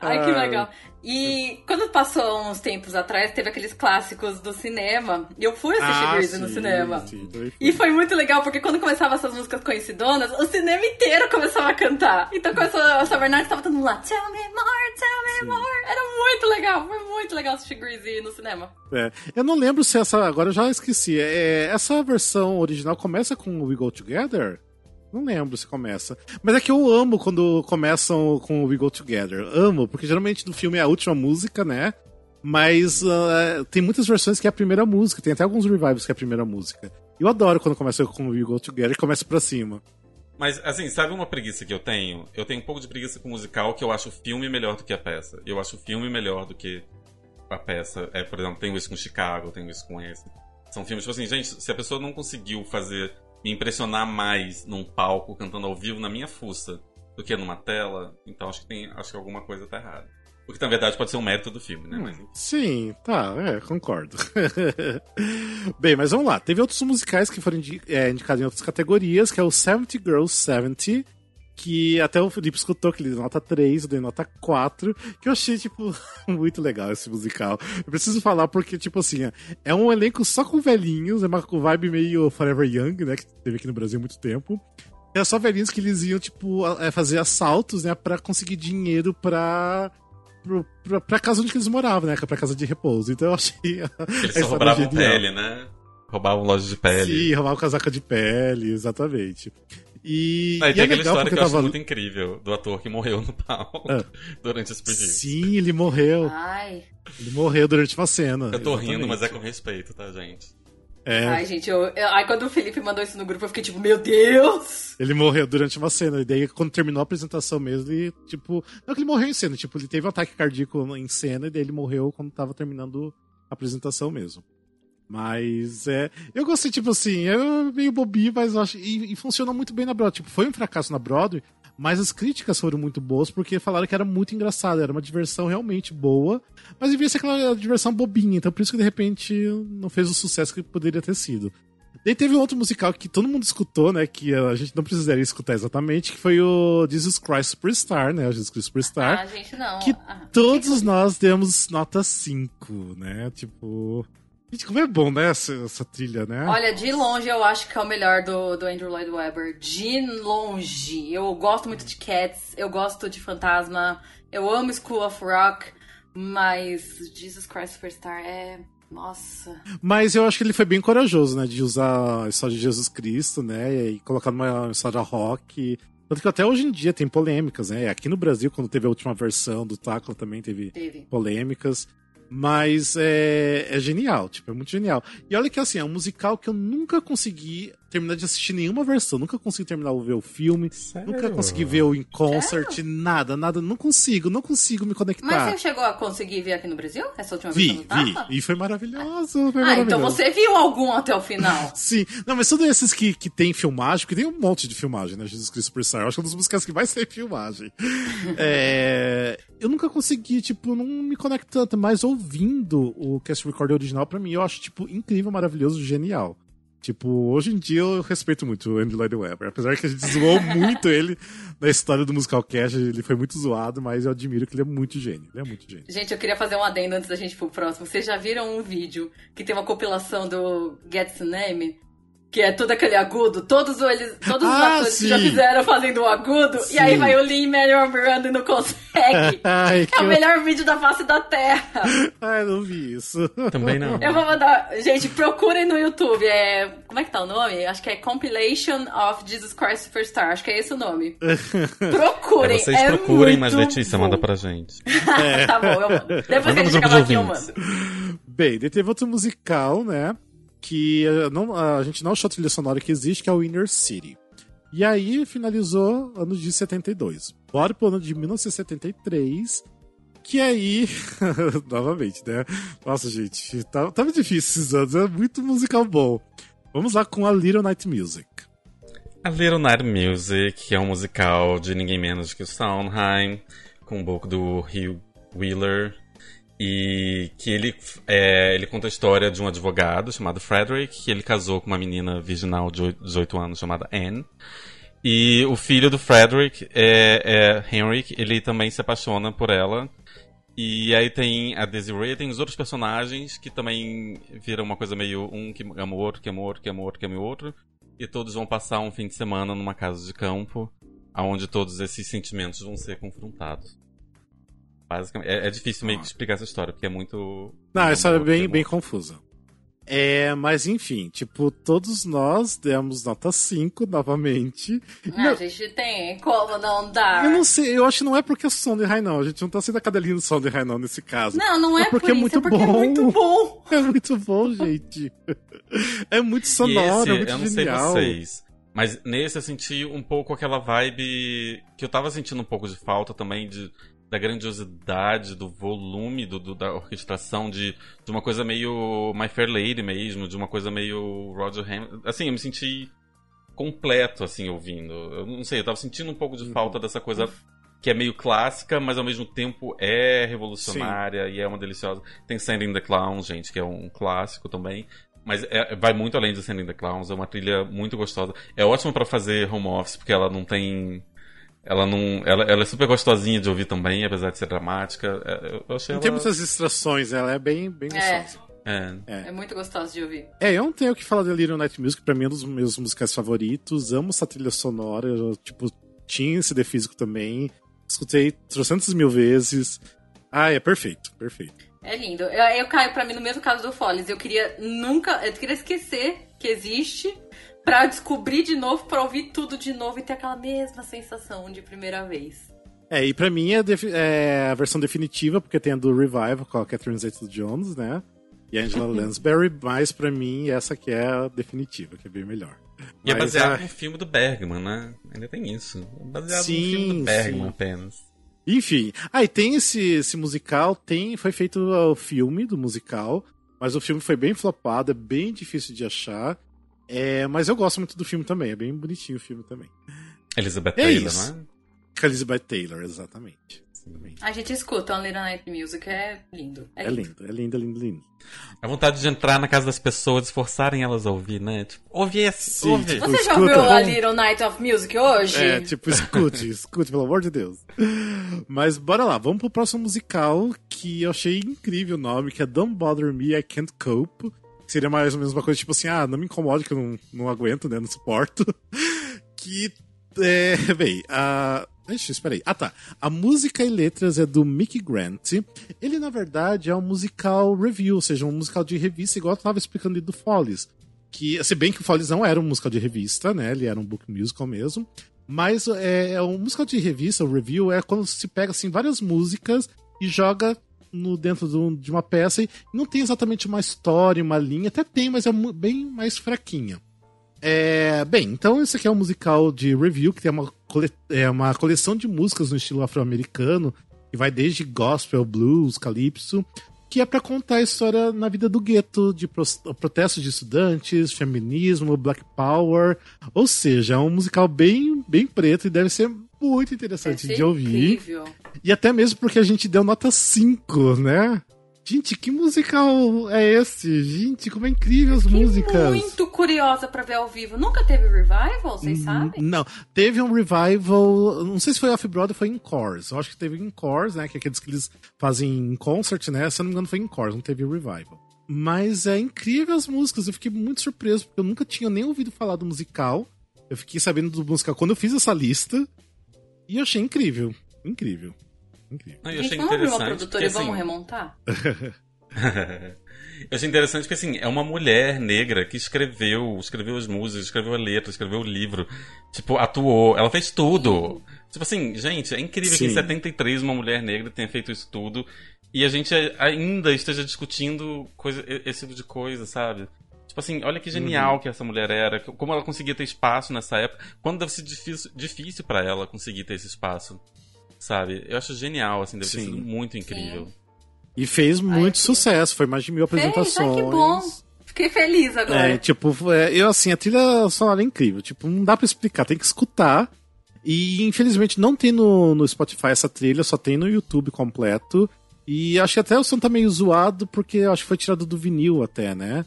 Ai, que legal. E quando passou uns tempos atrás, teve aqueles clássicos do cinema. E eu fui assistir ah, Grease no cinema. Sim, e foi muito legal, porque quando começavam essas músicas conhecidonas, o cinema inteiro começava a cantar. Então começou a Bernard estava todo mundo lá, tell me more, tell me sim. more. Era muito legal, foi muito legal assistir Grease no cinema. É, eu não lembro se essa, agora eu já esqueci. É, essa versão original começa com We Go Together? Não lembro se começa. Mas é que eu amo quando começam com We Go Together. Amo, porque geralmente no filme é a última música, né? Mas uh, tem muitas versões que é a primeira música. Tem até alguns revivals que é a primeira música. Eu adoro quando começa com We Go Together e começa pra cima. Mas, assim, sabe uma preguiça que eu tenho? Eu tenho um pouco de preguiça com musical que eu acho o filme melhor do que a peça. Eu acho o filme melhor do que a peça. É, por exemplo, tenho isso com Chicago, tenho isso com esse. São filmes, tipo assim, gente, se a pessoa não conseguiu fazer me impressionar mais num palco cantando ao vivo na minha fuça do que numa tela, então acho que tem, acho que alguma coisa tá errada. O que na verdade pode ser um mérito do filme, né? Hum. Sim, tá, é, concordo. <laughs> Bem, mas vamos lá. Teve outros musicais que foram é, indicados em outras categorias, que é o 70 Girls 70, que até o Felipe escutou, que ele deu nota 3, eu dei nota 4, que eu achei, tipo, <laughs> muito legal esse musical. Eu preciso falar porque, tipo assim, é um elenco só com velhinhos, é uma vibe meio Forever Young, né, que teve aqui no Brasil há muito tempo. É só velhinhos que eles iam, tipo, é, fazer assaltos, né, pra conseguir dinheiro pra pra, pra casa onde eles moravam, né? Pra casa de repouso. Então eu achei. <laughs> Eles só roubavam pele, né? Roubavam loja de pele. Sim, roubavam casaca de pele, exatamente. E, Não, e, e tem é aquela história que eu tava... acho muito incrível do ator que morreu no palco ah. <laughs> durante esse pedido. Sim, ele morreu. Ai. Ele morreu durante uma cena. Eu tô exatamente. rindo, mas é com respeito, tá, gente? É. Ai, gente, eu, eu, aí quando o Felipe mandou isso no grupo, eu fiquei tipo, meu Deus! Ele morreu durante uma cena, e daí quando terminou a apresentação mesmo, ele, tipo. Não que ele morreu em cena, tipo, ele teve um ataque cardíaco em cena, e daí ele morreu quando tava terminando a apresentação mesmo. Mas é. Eu gostei, tipo assim, é meio bobinho, mas eu acho. E, e funcionou muito bem na Broadway. Tipo, foi um fracasso na Broadway, mas as críticas foram muito boas porque falaram que era muito engraçado, era uma diversão realmente boa, mas devia ser aquela diversão bobinha, então por isso que de repente não fez o sucesso que poderia ter sido. Daí teve um outro musical que todo mundo escutou, né? Que a gente não precisaria escutar exatamente, que foi o Jesus Christ Superstar, né? O Jesus Christ Superstar. Ah, gente, não. Que ah, todos nós demos nota 5, né? Tipo. Gente, como é bom, né, essa, essa, trilha, né? Olha, de longe eu acho que é o melhor do, do Andrew Lloyd Webber. De longe. Eu gosto muito de Cats, eu gosto de Fantasma, eu amo School of Rock, mas Jesus Christ Superstar é. Nossa. Mas eu acho que ele foi bem corajoso, né? De usar a história de Jesus Cristo, né? E colocar numa história rock. Tanto que até hoje em dia tem polêmicas, né? Aqui no Brasil, quando teve a última versão do Taco, também teve, teve. polêmicas. Mas é, é genial, tipo, é muito genial. E olha que assim, é um musical que eu nunca consegui terminar de assistir nenhuma versão. Nunca consegui terminar de ver o filme. Sério? Nunca consegui ver o em concert, Sério? nada, nada. Não consigo, não consigo me conectar. Mas você chegou a conseguir ver aqui no Brasil? Essa última vi, versão Vi, vi. E foi maravilhoso. Foi ah, então maravilhoso. então você viu algum até o final? <laughs> Sim. Não, mas todos esses que, que tem filmagem, porque tem um monte de filmagem, né? Jesus Cristo Superstar. Eu acho que é uma das músicas que mais tem filmagem. <laughs> é... Eu nunca consegui, tipo, não me conectar tanto, mas ouvindo o cast record original, pra mim, eu acho, tipo, incrível, maravilhoso, genial. Tipo, hoje em dia eu respeito muito o Andy Lloyd Webber. Apesar que a gente zoou <laughs> muito ele na história do Musical Cash, ele foi muito zoado, mas eu admiro que ele é muito gênio. Ele é muito gênio. Gente, eu queria fazer um adendo antes da gente ir pro próximo. Vocês já viram um vídeo que tem uma compilação do Get Name? Que é todo aquele agudo, todos, eles, todos ah, os atores sim. que já fizeram fazendo o agudo, sim. e aí vai o Lee Manuel Miranda e não consegue. <laughs> Ai, é o melhor vídeo da face da Terra. Ai, não vi isso. Também não. Eu vou mandar. Gente, procurem no YouTube. É... Como é que tá o nome? Acho que é Compilation of Jesus Christ Superstar. Acho que é esse o nome. <laughs> Procurem. É, vocês é procurem, mas Letícia bom. manda pra gente. É. <laughs> tá bom, eu mando. Depois manda que a gente acabar aqui, eu mando. Bem, teve outro musical, né? Que não, a gente não achou a trilha sonora que existe, que é o Inner City. E aí finalizou ano de 72. Bora pro ano de 1973, que aí, <laughs> novamente, né? Nossa, gente, tá, tava difícil esses anos, é muito musical bom. Vamos lá com a Little Night Music. A Little Night Music é um musical de ninguém menos que o Sondheim, com um pouco do Hugh Wheeler e que ele, é, ele conta a história de um advogado chamado Frederick, que ele casou com uma menina virginal de 18 anos chamada Anne. E o filho do Frederick, é, é Henry, ele também se apaixona por ela. E aí tem a Desiree, tem os outros personagens que também viram uma coisa meio um que ama o outro, que ama o outro, que ama o outro, que ama o outro. E todos vão passar um fim de semana numa casa de campo, onde todos esses sentimentos vão ser confrontados. Basicamente, é, é difícil meio que explicar essa história, porque é muito. Não, essa história é bem, bem confusa. É, mas enfim, tipo, todos nós demos nota 5 novamente. Não, a gente tem como não dar. Eu não sei, eu acho que não é porque é Sondheim, não. A gente não tá sendo a cadelinha do Sondheim, não, nesse caso. Não, não é, é porque por é muito é porque bom. É muito bom. <laughs> É muito bom, gente. <laughs> é muito sonoro, esse, é muito eu não genial. sei vocês. Mas nesse eu senti um pouco aquela vibe que eu tava sentindo um pouco de falta também de da grandiosidade, do volume do, do, da orquestração, de, de uma coisa meio My Fair Lady mesmo, de uma coisa meio Roger Hamilton. Assim, eu me senti completo, assim, ouvindo. Eu não sei, eu tava sentindo um pouco de falta dessa coisa que é meio clássica, mas ao mesmo tempo é revolucionária Sim. e é uma deliciosa. Tem Sending the Clowns, gente, que é um clássico também. Mas é, vai muito além de Sending the Clowns, é uma trilha muito gostosa. É ótimo para fazer home office, porque ela não tem ela não. Ela, ela é super gostosinha de ouvir também, apesar de ser dramática. É, eu achei não ela... tem muitas distrações, ela é bem, bem é. gostosa. É. é. é. muito gostosa de ouvir. É, eu não tenho o que falar de Little Night Music, pra mim é um dos meus musicais favoritos. Amo essa trilha sonora, eu, tipo, tinha CD físico também. Escutei trocentas mil vezes. Ah, é perfeito, perfeito. É lindo. Eu, eu caio para mim no mesmo caso do Follies. Eu queria nunca. Eu queria esquecer que existe para descobrir de novo, para ouvir tudo de novo e ter aquela mesma sensação de primeira vez. É, e pra mim é, é, a versão definitiva, porque tem a do Revival com a Catherine Zeta-Jones, né? E a Angela <laughs> Lansbury, mas pra mim essa aqui é a definitiva, que é bem melhor. E é mas, é baseado no filme do Bergman, né? Ainda tem isso. É baseado sim, no filme do Bergman sim. apenas. Enfim, aí ah, tem esse, esse musical, tem foi feito o filme do musical, mas o filme foi bem flopado, é bem difícil de achar. É, mas eu gosto muito do filme também, é bem bonitinho o filme também. Elizabeth é Taylor, isso. não é? Elizabeth Taylor, exatamente. A gente escuta um Little Night Music, é lindo. É, é lindo. é lindo, é lindo, lindo. A vontade de entrar na casa das pessoas, forçarem elas a ouvir, né? Tipo, ouve esse, Sim, ouve. Tipo, Você já ouviu a Little Night of Music hoje? É, tipo, escute, <laughs> escute, pelo amor de Deus. Mas bora lá, vamos pro próximo musical que eu achei incrível o nome, que é Don't Bother Me, I Can't Cope. Seria mais ou menos uma coisa tipo assim, ah, não me incomode que eu não, não aguento, né, não suporto. <laughs> que, é, bem, a... Ixi, espera aí. Ah, tá. A música e letras é do Mickey Grant. Ele, na verdade, é um musical review, ou seja, um musical de revista, igual eu tava explicando ali do Follies. Que, se bem que o Follies não era um musical de revista, né? Ele era um book musical mesmo. Mas é, é um musical de revista, o review, é quando se pega, assim, várias músicas e joga no, dentro do, de uma peça e não tem exatamente uma história, uma linha. Até tem, mas é bem mais fraquinha. É, bem, então esse aqui é um musical de review que tem uma, cole, é, uma coleção de músicas no estilo afro-americano, que vai desde gospel, blues, calypso, que é para contar a história na vida do gueto, de pro, protestos de estudantes, feminismo, black power. Ou seja, é um musical bem, bem preto e deve ser muito interessante de ouvir. Incrível. E até mesmo porque a gente deu nota 5, né? Gente, que musical é esse? Gente, como é incrível as Fiquei músicas. muito curiosa para ver ao vivo. Nunca teve revival, vocês hum, sabem? Não, teve um revival, não sei se foi off-Broadway ou foi em Cores. Eu acho que teve em Cores, né, que é aqueles que eles fazem em concert, né? Se eu não me engano foi em Cores, não teve revival. Mas é incrível as músicas, eu fiquei muito surpreso, porque eu nunca tinha nem ouvido falar do musical. Eu fiquei sabendo do musical quando eu fiz essa lista. E eu achei incrível, incrível. Incrível. eu achei vamos interessante. Uma produtora e vamos assim, remontar? <laughs> eu achei interessante porque, assim, é uma mulher negra que escreveu, escreveu as músicas, escreveu a letra, escreveu o livro, tipo, atuou, ela fez tudo. Tipo assim, gente, é incrível Sim. que em 73 uma mulher negra tenha feito isso tudo e a gente ainda esteja discutindo coisa, esse tipo de coisa, sabe? Tipo assim, olha que genial uhum. que essa mulher era, como ela conseguia ter espaço nessa época, quando deve ser difícil, difícil para ela conseguir ter esse espaço sabe? Eu acho genial, assim, deve Sim. ter sido muito incrível. Sim. E fez muito Ai, sucesso, foi mais de mil apresentações. Fez, ai, que bom. Fiquei feliz agora. É, tipo, é, eu assim, a trilha sonora é incrível. Tipo, não dá pra explicar, tem que escutar. E infelizmente não tem no, no Spotify essa trilha, só tem no YouTube completo. E acho que até o som tá meio zoado, porque acho que foi tirado do vinil até, né?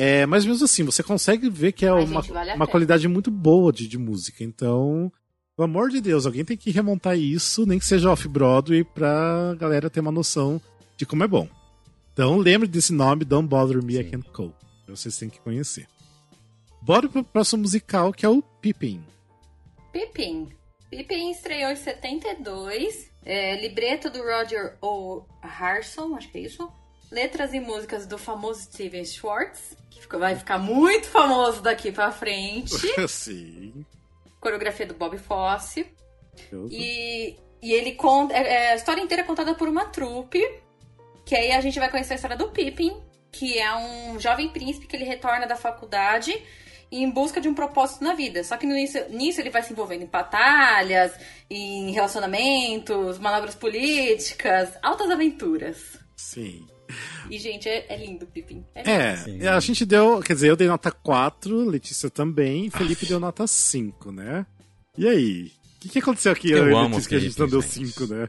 É, mas mesmo assim, você consegue ver que é Ai, uma, gente, vale uma qualidade muito boa de, de música. Então, pelo amor de Deus, alguém tem que remontar isso, nem que seja off-Broadway, pra galera ter uma noção de como é bom. Então lembre desse nome, Don't Bother Me, Sim. I Can't Cope. Vocês têm que conhecer. Bora pro próximo musical, que é o Pippin. Pippin. Pippin estreou em 72. É, libreto do Roger O. Harson, acho que é isso. Letras e músicas do famoso Steven Schwartz, que vai ficar muito famoso daqui pra frente. <laughs> Sim coreografia do Bob Fosse. E, e ele conta. É, é, a história inteira é contada por uma trupe. Que aí a gente vai conhecer a história do Pippin, que é um jovem príncipe que ele retorna da faculdade em busca de um propósito na vida. Só que nisso, nisso ele vai se envolvendo em batalhas, em relacionamentos, manobras políticas, altas aventuras. Sim. E, gente, é, é lindo, Pippin. É, lindo. é a gente deu. Quer dizer, eu dei nota 4, Letícia também, Felipe deu nota 5, né? E aí? O que, que aconteceu aqui, eu Letícia, que a gente não deu 5, né?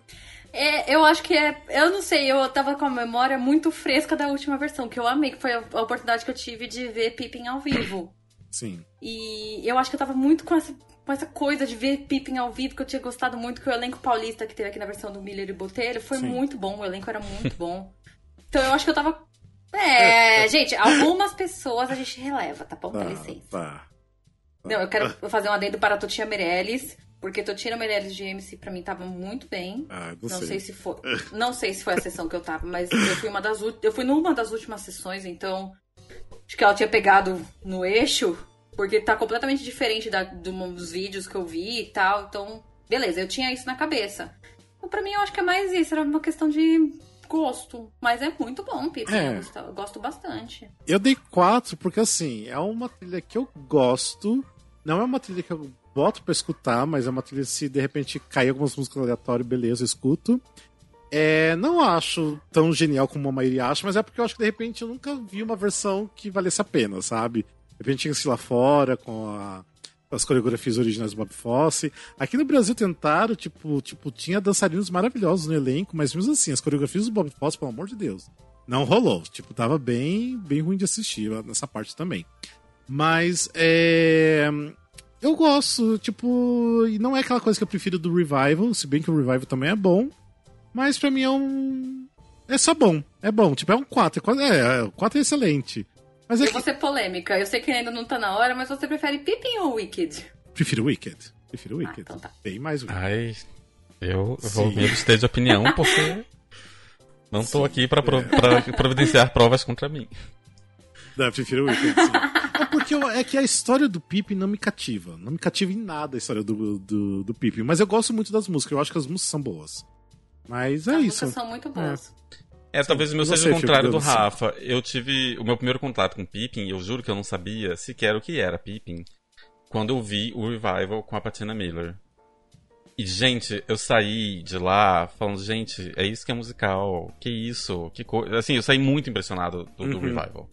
É, eu acho que é. Eu não sei, eu tava com a memória muito fresca da última versão, que eu amei, que foi a, a oportunidade que eu tive de ver Pippin ao vivo. Sim. E eu acho que eu tava muito com essa, com essa coisa de ver Pippin ao vivo, que eu tinha gostado muito, que o elenco paulista que teve aqui na versão do Miller e Botelho foi Sim. muito bom, o elenco era muito bom. Então eu acho que eu tava. É, gente, algumas pessoas a gente releva, tá bom? Dá licença. Tá. Não, eu quero fazer um adendo para a Totia Meirelles, Porque Totina Meirelles de MC pra mim tava muito bem. Ah, não, não sei. sei. se foi. <laughs> Não sei se foi a sessão que eu tava, mas eu fui uma das eu fui numa das últimas sessões, então acho que ela tinha pegado no eixo, porque tá completamente diferente da, dos vídeos que eu vi e tal. Então, beleza, eu tinha isso na cabeça. Então, pra mim, eu acho que é mais isso, era uma questão de gosto. Mas é muito bom, Pipe. É. Eu, gosto, eu gosto bastante. Eu dei quatro, porque assim, é uma trilha que eu gosto. Não é uma trilha que eu boto pra escutar, mas é uma trilha se de repente cair algumas músicas aleatórias, beleza, eu escuto. É, não acho tão genial como a maioria acha, mas é porque eu acho que de repente eu nunca vi uma versão que valesse a pena, sabe? De repente tinha que lá fora com a, as coreografias originais do Bob Fosse. Aqui no Brasil tentaram, tipo, tipo, tinha dançarinos maravilhosos no elenco, mas mesmo assim, as coreografias do Bob Fosse, pelo amor de Deus, não rolou. Tipo, tava bem, bem ruim de assistir nessa parte também. Mas é, eu gosto, tipo, e não é aquela coisa que eu prefiro do Revival, se bem que o Revival também é bom, mas pra mim é um. É só bom, é bom, tipo, é um 4, é, é, 4 é excelente. Mas é eu que... vou ser polêmica, eu sei que ainda não tá na hora, mas você prefere Pippin ou Wicked? Prefiro Wicked, prefiro ah, Wicked, ah, então tá. bem mais Wicked. Ai, eu vou me abster de opinião <laughs> porque não tô Sim, aqui pra, pro, pra providenciar provas contra mim. Não, prefiro o Wicked, sim. é porque eu, é que a história do Pippin não me cativa. Não me cativa em nada a história do, do, do Pippin. Mas eu gosto muito das músicas. Eu acho que as músicas são boas. Mas é as isso. As músicas são muito boas. É. É, talvez o meu seja o contrário do Rafa. Eu tive o meu primeiro contato com Pippin, eu juro que eu não sabia sequer o que era Pippin, quando eu vi o Revival com a Patina Miller. E, gente, eu saí de lá falando, gente, é isso que é musical, que isso, que coisa. Assim, eu saí muito impressionado do, do uhum. Revival.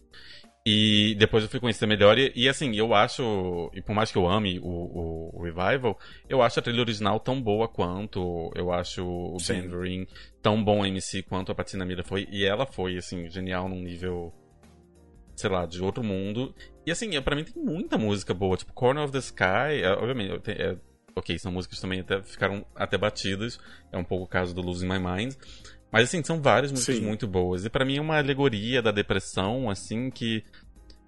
E depois eu fui conhecer melhor. E, e, assim, eu acho. E por mais que eu ame o, o, o, Revival, eu acho a trilha original tão boa quanto. Eu acho o Bandering tão bom MC quanto a Patina Mira foi. E ela foi, assim, genial num nível. Sei lá, de outro mundo. E assim, para mim tem muita música boa. Tipo, Corner of the Sky, é, obviamente. É, ok, são músicas também até ficaram até batidas. É um pouco o caso do Losing My Mind. Mas assim, são várias músicas Sim. muito boas. E para mim é uma alegoria da depressão, assim, que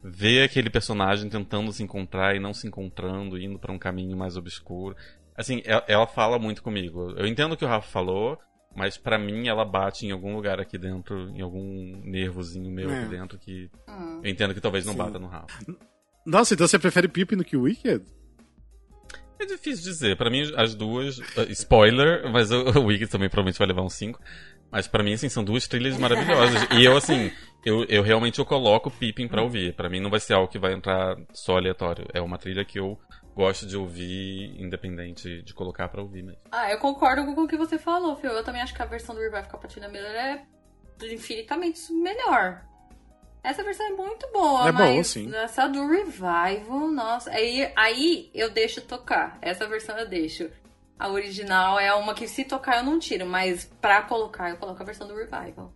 vê aquele personagem tentando se encontrar e não se encontrando, indo para um caminho mais obscuro. Assim, ela, ela, fala muito comigo. Eu entendo o que o Rafa falou, mas para mim ela bate em algum lugar aqui dentro, em algum nervozinho meu é. aqui dentro que hum. eu entendo que talvez não Sim. bata no Rafa. Nossa, então você prefere Pippin do que o Wicked? É difícil dizer. Para mim, as duas. Uh, spoiler, mas o, o Wicked também provavelmente vai levar um 5. Mas para mim, assim, são duas trilhas maravilhosas. e eu, assim, <laughs> eu, eu realmente eu coloco Pippin pra ouvir. para mim não vai ser algo que vai entrar só aleatório. É uma trilha que eu gosto de ouvir, independente de colocar para ouvir mesmo. Ah, eu concordo com o que você falou, Phil. Eu também acho que a versão do Revive com a Patina Miller é infinitamente melhor. Essa versão é muito boa, é mas sim. essa do Revival, nossa. Aí, aí eu deixo tocar. Essa versão eu deixo. A original é uma que se tocar eu não tiro, mas pra colocar eu coloco a versão do Revival.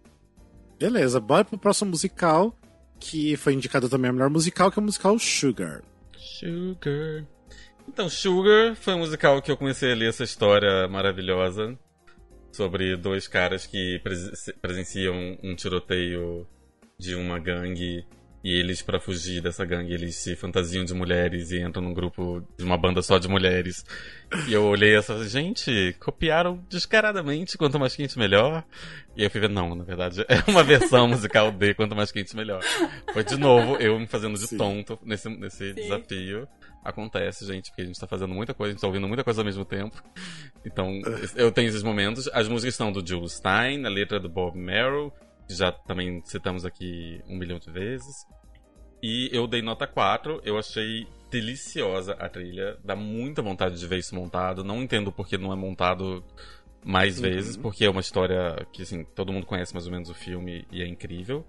Beleza, bora pro próximo musical, que foi indicado também a melhor musical, que é o musical Sugar. Sugar. Então, Sugar foi um musical que eu comecei a ler essa história maravilhosa sobre dois caras que presenciam um tiroteio de uma gangue e eles, para fugir dessa gangue, eles se fantasiam de mulheres e entram num grupo de uma banda só de mulheres. E eu olhei essa, gente, copiaram descaradamente Quanto Mais Quente Melhor. E eu fui ver, não, na verdade, <laughs> é uma versão musical de Quanto Mais Quente Melhor. Foi de novo eu me fazendo de Sim. tonto nesse, nesse desafio. Acontece, gente, porque a gente tá fazendo muita coisa, a gente tá ouvindo muita coisa ao mesmo tempo. Então, eu tenho esses momentos. As músicas são do Jules Stein, a letra do Bob Merrill, já também citamos aqui um milhão de vezes. E eu dei nota 4, eu achei deliciosa a trilha, dá muita vontade de ver isso montado. Não entendo porque não é montado mais uhum. vezes, porque é uma história que assim, todo mundo conhece mais ou menos o filme e é incrível.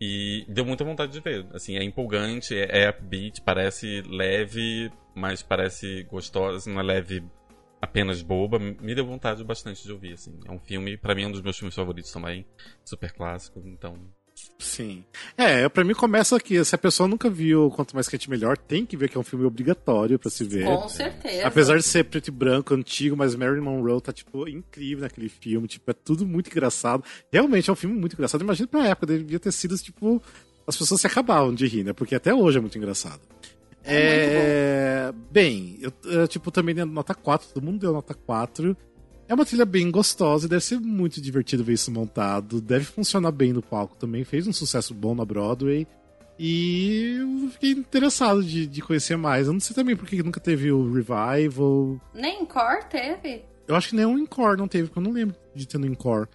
E deu muita vontade de ver. Assim, é empolgante, é, é upbeat, parece leve, mas parece gostosa, não é leve apenas boba, me deu vontade bastante de ouvir, assim. É um filme, para mim, é um dos meus filmes favoritos também, super clássico, então... Sim. É, pra mim começa aqui, se a pessoa nunca viu Quanto Mais Quente Melhor, tem que ver que é um filme obrigatório para se ver. Com certeza. Apesar de ser preto e branco, antigo, mas Marilyn Monroe tá, tipo, incrível naquele filme, tipo, é tudo muito engraçado. Realmente é um filme muito engraçado, imagina pra época, devia ter sido, tipo, as pessoas se acabavam de rir, né? Porque até hoje é muito engraçado. É, é bem, eu, eu, tipo, também dei nota 4, todo mundo deu nota 4. É uma trilha bem gostosa e deve ser muito divertido ver isso montado. Deve funcionar bem no palco também. Fez um sucesso bom na Broadway. E eu fiquei interessado de, de conhecer mais. Eu não sei também porque nunca teve o Revival. Nem Encore teve? Eu acho que nem o Encore não teve, porque eu não lembro de ter no Encore.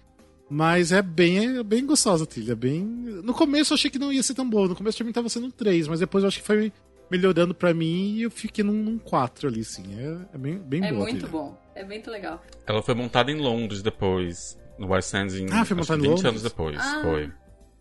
Mas é bem, é bem gostosa a trilha. Bem... No começo eu achei que não ia ser tão boa. No começo mim tava sendo um 3, mas depois eu acho que foi melhorando pra mim e eu fiquei num, num 4 ali, sim. É, é bem, bem é boa. É muito bom. É muito legal. Ela foi montada em Londres depois. No West End em ah, foi montada em 20 Londres? anos depois. Ah. Foi.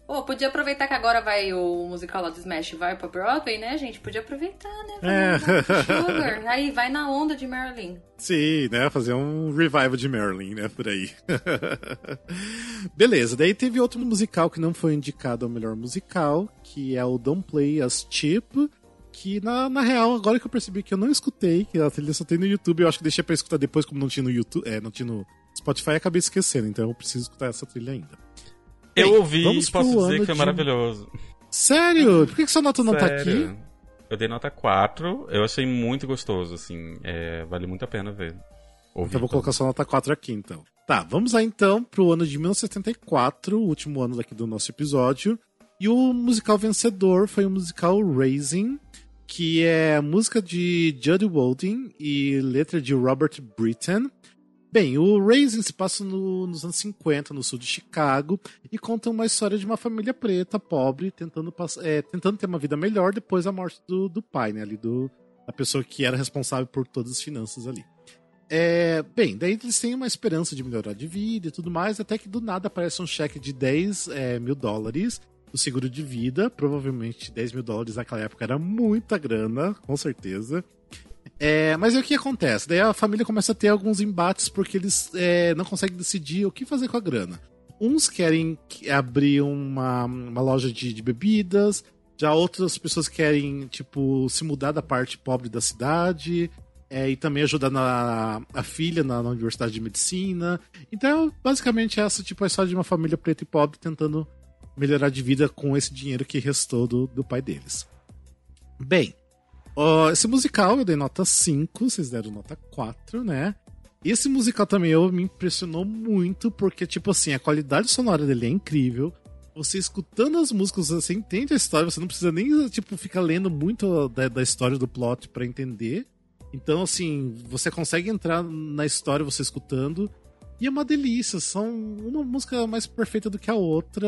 Pô, podia aproveitar que agora vai o musical lá do Smash vai pra Broadway, né, gente? Podia aproveitar, né? É. Sugar. <laughs> Aí vai na onda de Marilyn. Sim, né? Fazer um revival de Marilyn, né? Por aí. <laughs> Beleza, daí teve outro musical que não foi indicado ao melhor musical, que é o Don't Play As Cheap. Que na, na real, agora que eu percebi que eu não escutei, que a trilha só tem no YouTube, eu acho que deixei pra escutar depois, como não tinha no YouTube, é, não tinha no Spotify, acabei esquecendo, então eu preciso escutar essa trilha ainda. Eu ouvi e posso dizer que foi de... maravilhoso. Sério? Por que, que sua nota não tá aqui? Eu dei nota 4, eu achei muito gostoso, assim, é, vale muito a pena ver. Ouvir então vou colocar sua nota 4 aqui, então. Tá, vamos lá então pro ano de 1974, o último ano daqui do nosso episódio. E o musical vencedor foi o musical Raising, que é música de Judy Walding e letra de Robert Britton. Bem, o Raising se passa no, nos anos 50, no sul de Chicago, e conta uma história de uma família preta, pobre, tentando, é, tentando ter uma vida melhor depois da morte do, do pai, né? Ali do, da pessoa que era responsável por todas as finanças ali. É, bem, daí eles têm uma esperança de melhorar de vida e tudo mais, até que do nada aparece um cheque de 10 é, mil dólares do seguro de vida. Provavelmente 10 mil dólares naquela época era muita grana, com certeza. É, mas aí o que acontece? Daí a família começa a ter alguns embates porque eles é, não conseguem decidir o que fazer com a grana. Uns querem abrir uma, uma loja de, de bebidas, já outras pessoas querem, tipo, se mudar da parte pobre da cidade. É, e também ajudar na, a filha na, na, Universidade de Medicina. Então, basicamente, essa tipo a história de uma família preta e pobre tentando melhorar de vida com esse dinheiro que restou do, do pai deles. Bem, Uh, esse musical eu dei nota 5, vocês deram nota 4, né? Esse musical também eu, me impressionou muito, porque, tipo assim, a qualidade sonora dele é incrível. Você escutando as músicas, você entende a história, você não precisa nem, tipo, ficar lendo muito da, da história do plot para entender. Então, assim, você consegue entrar na história você escutando. E é uma delícia, são uma música mais perfeita do que a outra.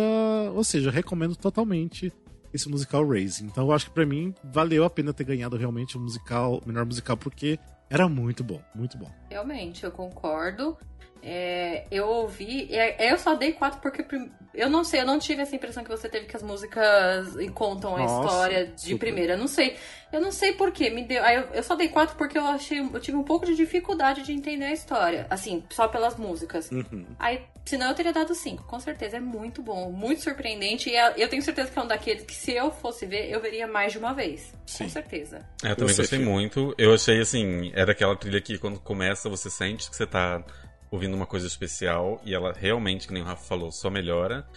Ou seja, recomendo totalmente esse musical Raising. Então eu acho que para mim valeu a pena ter ganhado realmente o musical, o melhor musical, porque era muito bom, muito bom. Realmente, eu concordo. É, eu ouvi. É, eu só dei quatro porque. Eu não sei, eu não tive essa impressão que você teve que as músicas contam a Nossa, história de super. primeira. Eu não sei. Eu não sei porquê. Me deu. Eu, eu só dei quatro porque eu achei. Eu tive um pouco de dificuldade de entender a história. Assim, só pelas músicas. Uhum. Aí, senão eu teria dado cinco, com certeza. É muito bom, muito surpreendente. E é, eu tenho certeza que é um daqueles que, se eu fosse ver, eu veria mais de uma vez. Sim. Com certeza. É, eu também gostei muito. Eu achei assim, era aquela trilha que quando começa você sente que você tá ouvindo uma coisa especial e ela realmente, que nem o Rafa falou, só melhora.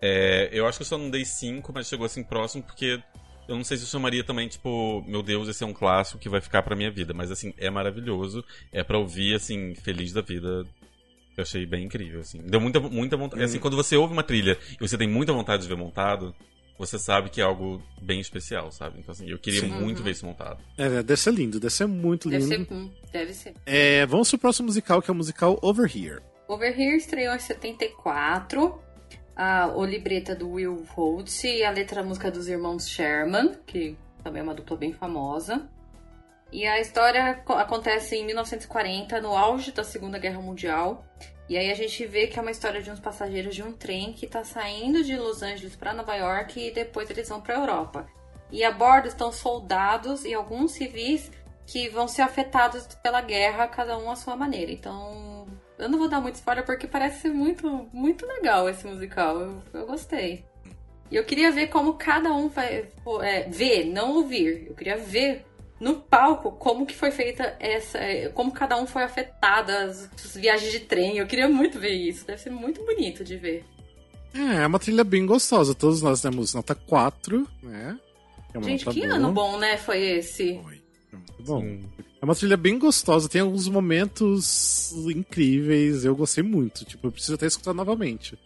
É, eu acho que eu só não dei 5, mas chegou assim próximo porque eu não sei se eu chamaria também, tipo, meu Deus, esse é um clássico que vai ficar pra minha vida. Mas, assim, é maravilhoso. É pra ouvir, assim, feliz da vida. Eu achei bem incrível, assim. Deu muita, muita vontade. Hum. Assim, quando você ouve uma trilha e você tem muita vontade de ver montado, você sabe que é algo bem especial, sabe? Então, assim, eu queria Sim. muito uhum. ver isso montado. É, deve ser lindo, deve ser muito lindo. Deve ser, deve ser. É, vamos pro próximo musical, que é o musical Over Here. Over Here estreou em 74. A, o libreta do Will Holtz e a letra da música dos irmãos Sherman, que também é uma dupla bem famosa. E a história acontece em 1940, no auge da Segunda Guerra Mundial. E aí a gente vê que é uma história de uns passageiros de um trem que está saindo de Los Angeles para Nova York e depois eles vão para Europa. E a bordo estão soldados e alguns civis que vão ser afetados pela guerra, cada um à sua maneira. Então, eu não vou dar muito spoiler porque parece muito, muito legal esse musical. Eu, eu gostei. E eu queria ver como cada um vai é, ver, não ouvir. Eu queria ver no palco como que foi feita essa, como cada um foi afetado, as, as, viagens de trem. Eu queria muito ver isso. Deve ser muito bonito de ver. É, é uma trilha bem gostosa. Todos nós temos nota 4, né? É Gente, que boa. ano bom, né? Foi esse. Foi. bom. Sim. É uma trilha bem gostosa, tem alguns momentos incríveis, eu gostei muito. Tipo, eu preciso até escutar novamente.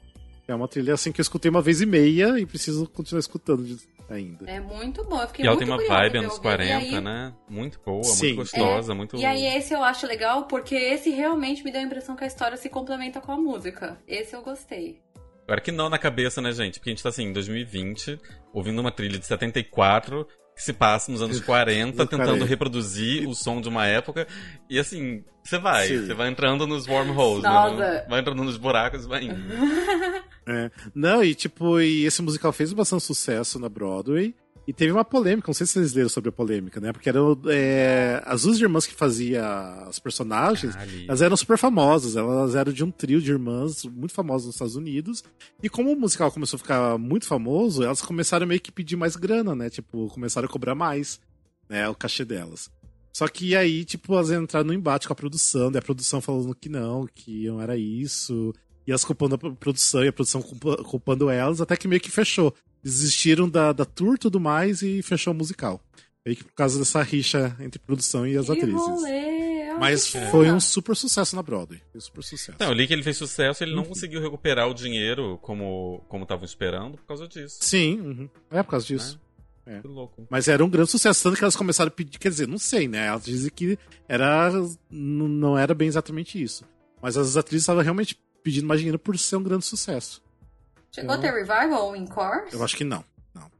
É uma trilha assim que eu escutei uma vez e meia e preciso continuar escutando ainda. É muito bom, eu fiquei e ela tem uma vibe anos 40, aí... né? Muito boa, Sim. muito gostosa, é. muito E aí esse eu acho legal porque esse realmente me deu a impressão que a história se complementa com a música. Esse eu gostei. Agora que não na cabeça, né, gente? Porque a gente tá assim, em 2020, ouvindo uma trilha de 74 que se passa nos anos 40, tentando reproduzir o som de uma época. E assim, você vai, você vai entrando nos wormholes, né? vai entrando nos buracos e vai indo. <laughs> É. Não, e tipo, e esse musical fez bastante sucesso na Broadway. E teve uma polêmica, não sei se vocês leram sobre a polêmica, né? Porque eram é, as duas irmãs que faziam as personagens, ah, elas eram super famosas, elas eram de um trio de irmãs muito famosas nos Estados Unidos. E como o musical começou a ficar muito famoso, elas começaram meio que pedir mais grana, né? Tipo, começaram a cobrar mais, né? O cachê delas. Só que aí, tipo, elas entraram no embate com a produção, daí a produção falando que não, que não era isso, e elas culpando a produção e a produção culpando elas, até que meio que fechou desistiram da, da tour e tudo mais e fechou o musical. Aí que por causa dessa rixa entre produção e as que atrizes. Rolê, Mas foi um super sucesso na Broadway. Foi um super sucesso. Não, eu li que ele fez sucesso ele não uhum. conseguiu recuperar o dinheiro como como estavam esperando por causa disso. Sim, uhum. é por causa disso. É. Que louco. Mas era um grande sucesso, tanto que elas começaram a pedir, quer dizer, não sei, né? Elas dizem que era, não era bem exatamente isso. Mas as atrizes estavam realmente pedindo mais dinheiro por ser um grande sucesso. Chegou então, a ter revival em Course? Eu acho que não. Não.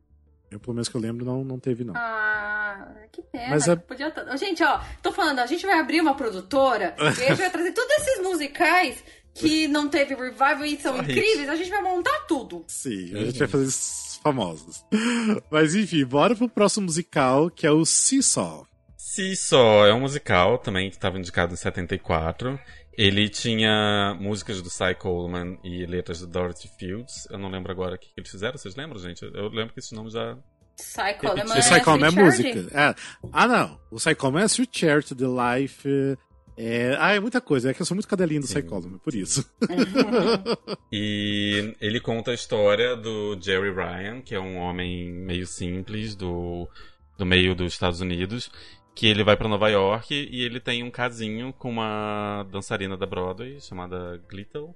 Eu, pelo menos que eu lembro, não, não teve, não. Ah, que pena. Mas é... Podia... Gente, ó, tô falando, a gente vai abrir uma produtora <laughs> e a gente vai trazer todos esses musicais que não teve revival e são incríveis, a gente vai montar tudo. Sim, a gente vai fazer esses famosos. <laughs> Mas enfim, bora pro próximo musical, que é o Seesaw. Seesaw é um musical também que estava indicado em 74. Ele tinha músicas do Cy Coleman e letras do Dorothy Fields. Eu não lembro agora o que eles fizeram. Vocês lembram, gente? Eu lembro que esse nome já. Cy Coleman, o Cy Coleman é, é música. É. Ah, não. O Cy Coleman é Sweet Charity, The Life. É... Ah, é muita coisa. É que eu sou muito cadelinho do Cy Coleman, por isso. <laughs> e ele conta a história do Jerry Ryan, que é um homem meio simples do, do meio dos Estados Unidos que ele vai para Nova York e ele tem um casinho com uma dançarina da Broadway chamada Glittle.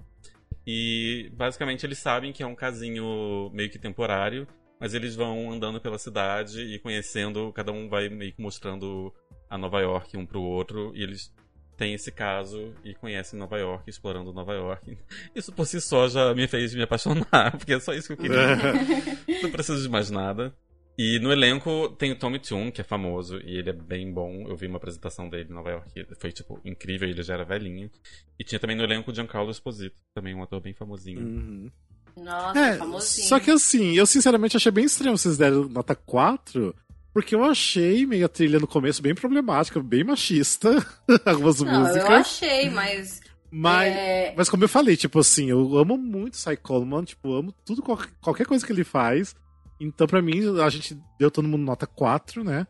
E basicamente eles sabem que é um casinho meio que temporário, mas eles vão andando pela cidade e conhecendo, cada um vai meio que mostrando a Nova York um pro outro e eles têm esse caso e conhecem Nova York, explorando Nova York. <laughs> Isso por si só já me fez me apaixonar, <laughs> porque é só isso que eu queria. <laughs> Não preciso de mais nada. E no elenco tem o Tommy Tune, que é famoso, e ele é bem bom. Eu vi uma apresentação dele em Nova York, foi, tipo, incrível, ele já era velhinho. E tinha também no elenco o Giancarlo Esposito, também um ator bem famosinho. Uhum. Nossa, é, famosinho. Só que assim, eu sinceramente achei bem estranho vocês deram nota 4, porque eu achei meio a trilha no começo bem problemática, bem machista, <laughs> algumas Não, músicas. Eu achei, mas. Mas, é... mas como eu falei, tipo assim, eu amo muito Cy Coleman, tipo, amo tudo, qualquer coisa que ele faz. Então, pra mim, a gente deu todo mundo nota 4, né?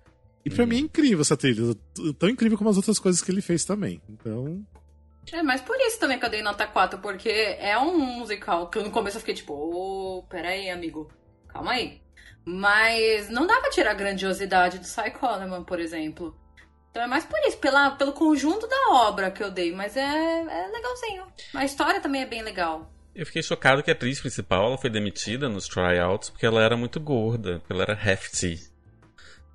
E pra uhum. mim é incrível essa trilha. Tão incrível como as outras coisas que ele fez também. Então. É, mas por isso também que eu dei nota 4, porque é um musical que no começo eu fiquei tipo, ô, oh, peraí, amigo, calma aí. Mas não dá pra tirar a grandiosidade do Cy Coleman, por exemplo. Então é mais por isso, pela, pelo conjunto da obra que eu dei, mas é, é legalzinho. A história também é bem legal. Eu fiquei chocado que a atriz principal ela foi demitida nos tryouts porque ela era muito gorda, porque ela era hefty.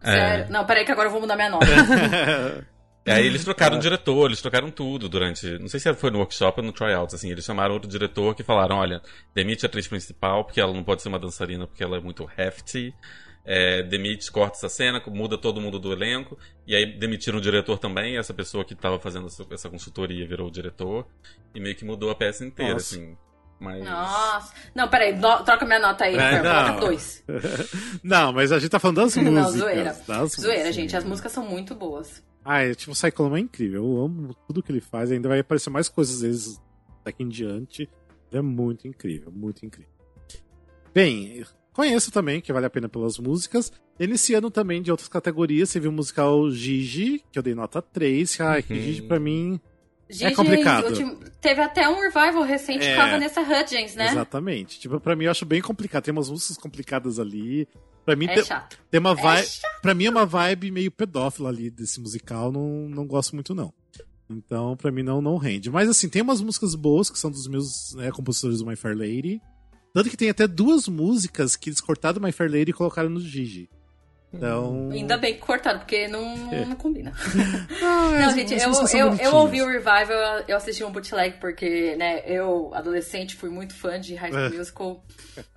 Sério? É... Não, peraí que agora eu vou mudar minha nota. <laughs> Aí eles trocaram o diretor, eles trocaram tudo durante. Não sei se foi no workshop ou no tryouts, assim. Eles chamaram outro diretor que falaram: olha, demite a atriz principal porque ela não pode ser uma dançarina porque ela é muito hefty. É, demite, corta essa cena, muda todo mundo do elenco. E aí demitiram o diretor também. Essa pessoa que estava fazendo essa consultoria virou o diretor. E meio que mudou a peça inteira, Nossa. assim. Mas... Nossa. Não, peraí, no, troca minha nota aí. É, coloca dois. <laughs> não, mas a gente tá falando das <laughs> músicas. Não, zoeira. Das zoeira, músicas. gente. As músicas são muito boas. Ah, é, tipo, o Cyclone é incrível. Eu amo tudo que ele faz. Ainda vai aparecer mais coisas vezes daqui em diante. Ele é muito incrível, muito incrível. Bem, conheço também, que vale a pena pelas músicas. Iniciando também de outras categorias, você viu o musical Gigi, que eu dei nota 3. Ah, uhum. que Gigi pra mim Gigi, é complicado. teve até um revival recente é, com a Vanessa Hudgens, né? Exatamente. Tipo, pra mim eu acho bem complicado. Tem umas músicas complicadas ali. Pra mim, é tem, chato. tem uma é vibe. É pra mim é uma vibe meio pedófila ali desse musical. Não, não gosto muito, não. Então, pra mim, não, não rende. Mas assim, tem umas músicas boas que são dos meus né, compositores do My Fair Lady. Tanto que tem até duas músicas que eles cortaram do My Fair Lady e colocaram no Gigi. Então... Ainda bem que cortaram, porque não, é. não combina. <laughs> Não, é, não gente, eu, eu, eu, ouvi o Revival, eu assisti um bootleg porque, né, eu, adolescente, fui muito fã de High School é. Musical.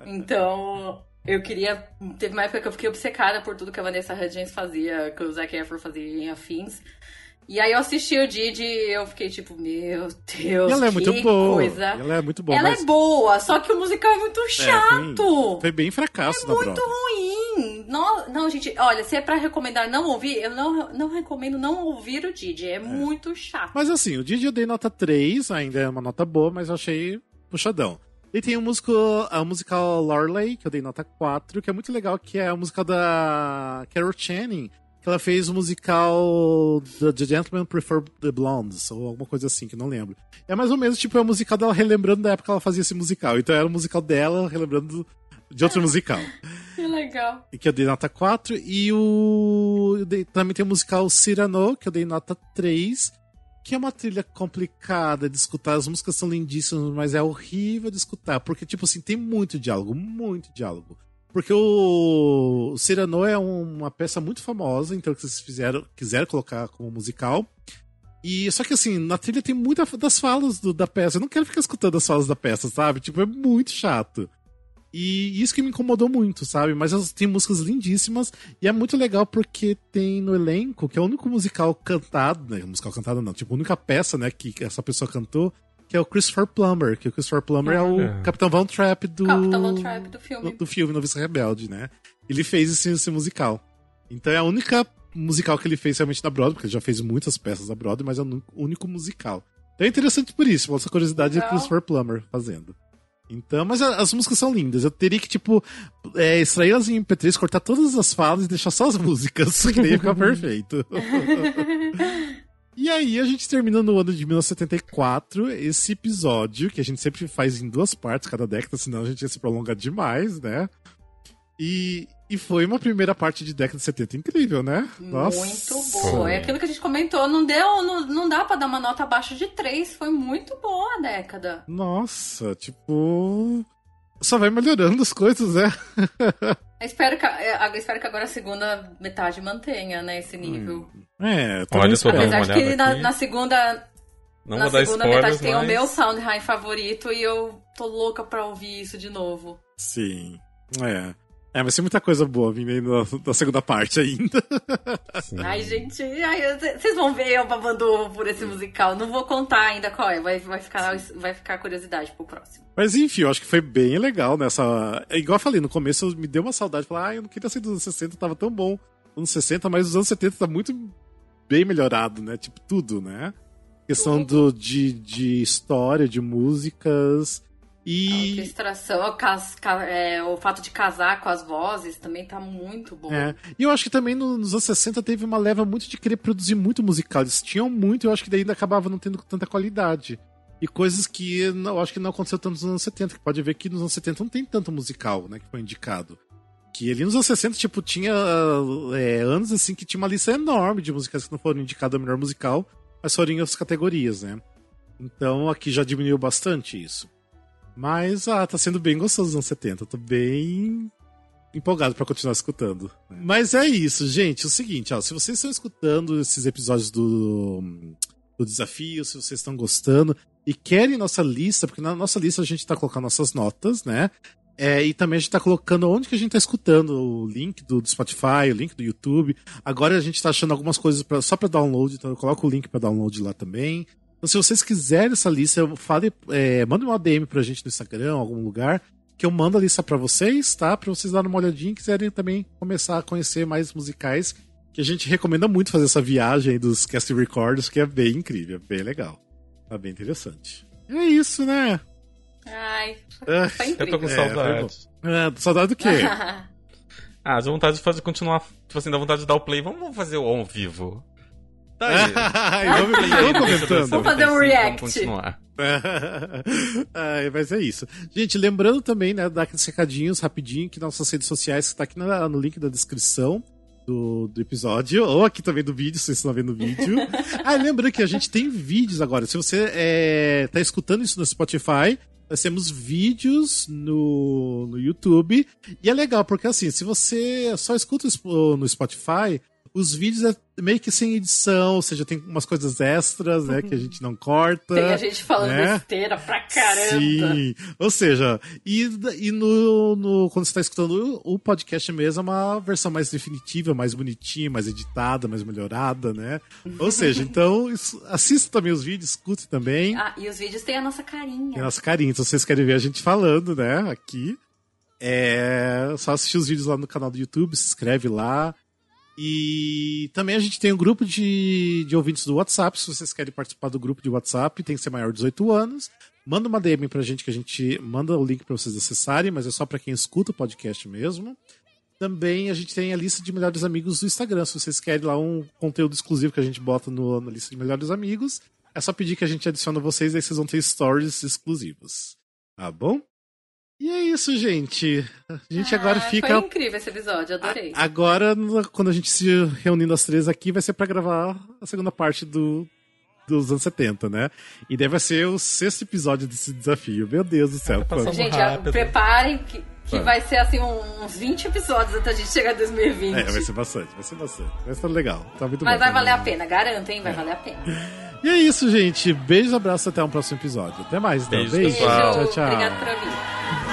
Então, eu queria... Teve uma época que eu fiquei obcecada por tudo que a Vanessa Hudgens fazia, que o Zac Efron fazia em afins. E aí eu assisti o Didi e eu fiquei tipo, meu Deus, ela é muito boa. coisa. Ela é muito boa. Ela mas... é boa, só que o musical é muito é, chato. É, foi bem fracasso é muito ruim. Não, não, gente, olha, se é pra recomendar não ouvir, eu não, não recomendo não ouvir o Didi. É, é, muito chato. Mas assim, o Didi eu dei nota 3, ainda é uma nota boa, mas eu achei puxadão. E tem o músico, a musical Lorelei, que eu dei nota 4, que é muito legal, que é a música da Carol Channing que ela fez o musical The Gentleman Prefer the Blondes, ou alguma coisa assim, que não lembro. É mais ou menos tipo é o musical dela relembrando da época que ela fazia esse musical. Então era o musical dela relembrando de outro musical. <laughs> Que legal. E que eu dei nota 4. E o. Dei, também tem o musical Cyrano, que eu dei nota 3. Que é uma trilha complicada de escutar. As músicas são lindíssimas, mas é horrível de escutar. Porque, tipo assim, tem muito diálogo, muito diálogo. Porque o Cyrano é uma peça muito famosa, então que vocês fizeram, quiseram colocar como musical. E só que assim, na trilha tem muitas das falas do, da peça. Eu não quero ficar escutando as falas da peça, sabe? Tipo, é muito chato. E isso que me incomodou muito, sabe? Mas tem músicas lindíssimas e é muito legal porque tem no elenco, que é o único musical cantado, né? Musical cantado não, tipo, a única peça, né, que essa pessoa cantou, que é o Christopher Plummer, que o Christopher Plummer é o é. Capitão Von Trapp do. Capitão Von Trapp do filme. Do, do filme Novice Rebelde, né? Ele fez esse, esse musical. Então é a única musical que ele fez realmente na Broadway, porque ele já fez muitas peças da Broadway, mas é o único musical. Então é interessante por isso, essa curiosidade Legal. é Christopher Plummer fazendo. Então, mas as músicas são lindas. Eu teria que, tipo, é, extrair as em MP3, cortar todas as falas e deixar só as <laughs> músicas, que daí ia ficar perfeito. <laughs> E aí a gente termina no ano de 1974 esse episódio, que a gente sempre faz em duas partes cada década, senão a gente ia se prolongar demais, né? E, e foi uma primeira parte de década de 70 incrível, né? Nossa. Muito boa. É aquilo que a gente comentou, não deu, não, não dá para dar uma nota abaixo de 3, foi muito boa a década. Nossa, tipo, só vai melhorando as coisas, né? <laughs> espero que, eu espero que agora a segunda metade mantenha, né, esse nível. Hum. É, Olha, tô Apesar de que na, na, segunda. Não na segunda metade tem mas... o meu Soundhigh favorito e eu tô louca pra ouvir isso de novo. Sim. É. É, vai ser muita coisa boa vindo aí na, na segunda parte ainda. Sim. Ai, gente, vocês vão ver eu babando por esse musical. Não vou contar ainda qual é, vai, vai, ficar, vai ficar curiosidade pro próximo. Mas enfim, eu acho que foi bem legal nessa. É igual eu falei, no começo me deu uma saudade. Falar, ah, eu não queria ser dos anos 60, tava tão bom. Anos 60, mas os anos 70 tá muito bem melhorado, né? Tipo, tudo, né? Questão do, de, de história, de músicas e... A orquestração, é, o fato de casar com as vozes também tá muito bom. É. E eu acho que também nos anos 60 teve uma leva muito de querer produzir muito musical. Eles tinham muito, eu acho que daí ainda acabava não tendo tanta qualidade. E coisas que eu acho que não aconteceu tanto nos anos 70, que pode ver que nos anos 70 não tem tanto musical, né, que foi indicado. Que ali nos anos 60, tipo, tinha é, anos assim que tinha uma lista enorme de músicas que não foram indicadas a melhor musical, mas foram em outras categorias, né? Então aqui já diminuiu bastante isso. Mas, ah, tá sendo bem gostoso os anos 70. Tô bem empolgado para continuar escutando. Mas é isso, gente. É o seguinte, ó, se vocês estão escutando esses episódios do, do desafio, se vocês estão gostando e querem nossa lista, porque na nossa lista a gente tá colocando nossas notas, né? É, e também a gente tá colocando onde que a gente tá escutando, o link do, do Spotify, o link do YouTube. Agora a gente tá achando algumas coisas pra, só para download, então eu coloco o link para download lá também. Então, se vocês quiserem essa lista, fale, é, mande uma DM pra gente no Instagram, em algum lugar, que eu mando a lista para vocês, tá? Pra vocês darem uma olhadinha e quiserem também começar a conhecer mais musicais, que a gente recomenda muito fazer essa viagem dos cast records, que é bem incrível, bem legal. Tá bem interessante. E é isso, né? Ai, é, tá Eu tô com saudade. É, é, saudade do quê? <laughs> ah, de vontade de fazer, continuar, tipo assim, dá vontade de dar o play. Vamos fazer o ao vivo. Tá aí. <laughs> vamos, vamos comentando. Vamos fazer um react. Vamos continuar. <laughs> é, mas é isso. Gente, lembrando também, né, dar aqueles recadinhos rapidinho que nossas redes sociais, que tá aqui no, no link da descrição do, do episódio, ou aqui também do vídeo, se vocês estão vendo o vídeo. <laughs> ah, lembrando que a gente tem vídeos agora. Se você é, tá escutando isso no Spotify, nós temos vídeos no, no YouTube. E é legal, porque assim, se você só escuta no Spotify, os vídeos é meio que sem edição, ou seja, tem umas coisas extras, né, que a gente não corta. Tem a gente falando né? besteira pra caramba. Sim. Ou seja, e, e no, no quando você tá escutando o podcast mesmo, é uma versão mais definitiva, mais bonitinha, mais editada, mais melhorada, né? Ou seja, <laughs> então, assista também os vídeos, escute também. Ah, e os vídeos têm a nossa carinha. Tem a nossa carinha, então vocês querem ver a gente falando, né, aqui. É só assistir os vídeos lá no canal do YouTube, se inscreve lá. E também a gente tem um grupo de, de ouvintes do WhatsApp. Se vocês querem participar do grupo de WhatsApp, tem que ser maior de 18 anos. Manda uma DM pra gente que a gente manda o link para vocês acessarem, mas é só para quem escuta o podcast mesmo. Também a gente tem a lista de melhores amigos do Instagram. Se vocês querem lá um conteúdo exclusivo que a gente bota no, na lista de melhores amigos, é só pedir que a gente adicione vocês, aí vocês vão ter stories exclusivos. Tá bom? E é isso, gente. A gente ah, agora fica. Foi incrível esse episódio, adorei. A, agora, quando a gente se reunindo as três aqui, vai ser para gravar a segunda parte do, dos anos 70, né? E deve ser o sexto episódio desse desafio. Meu Deus do céu. Tá gente, preparem que, que vai ser assim uns 20 episódios até a gente chegar em 2020. É, vai ser bastante, vai ser bastante. Vai ser legal. Tá muito Mas bom, vai valer a pena, garanto, hein? Vai é. valer a pena. E é isso, gente. Beijo, abraço, até um próximo episódio. Até mais, então. Beijo, Beijo. Tchau, tchau. Obrigado por ouvir.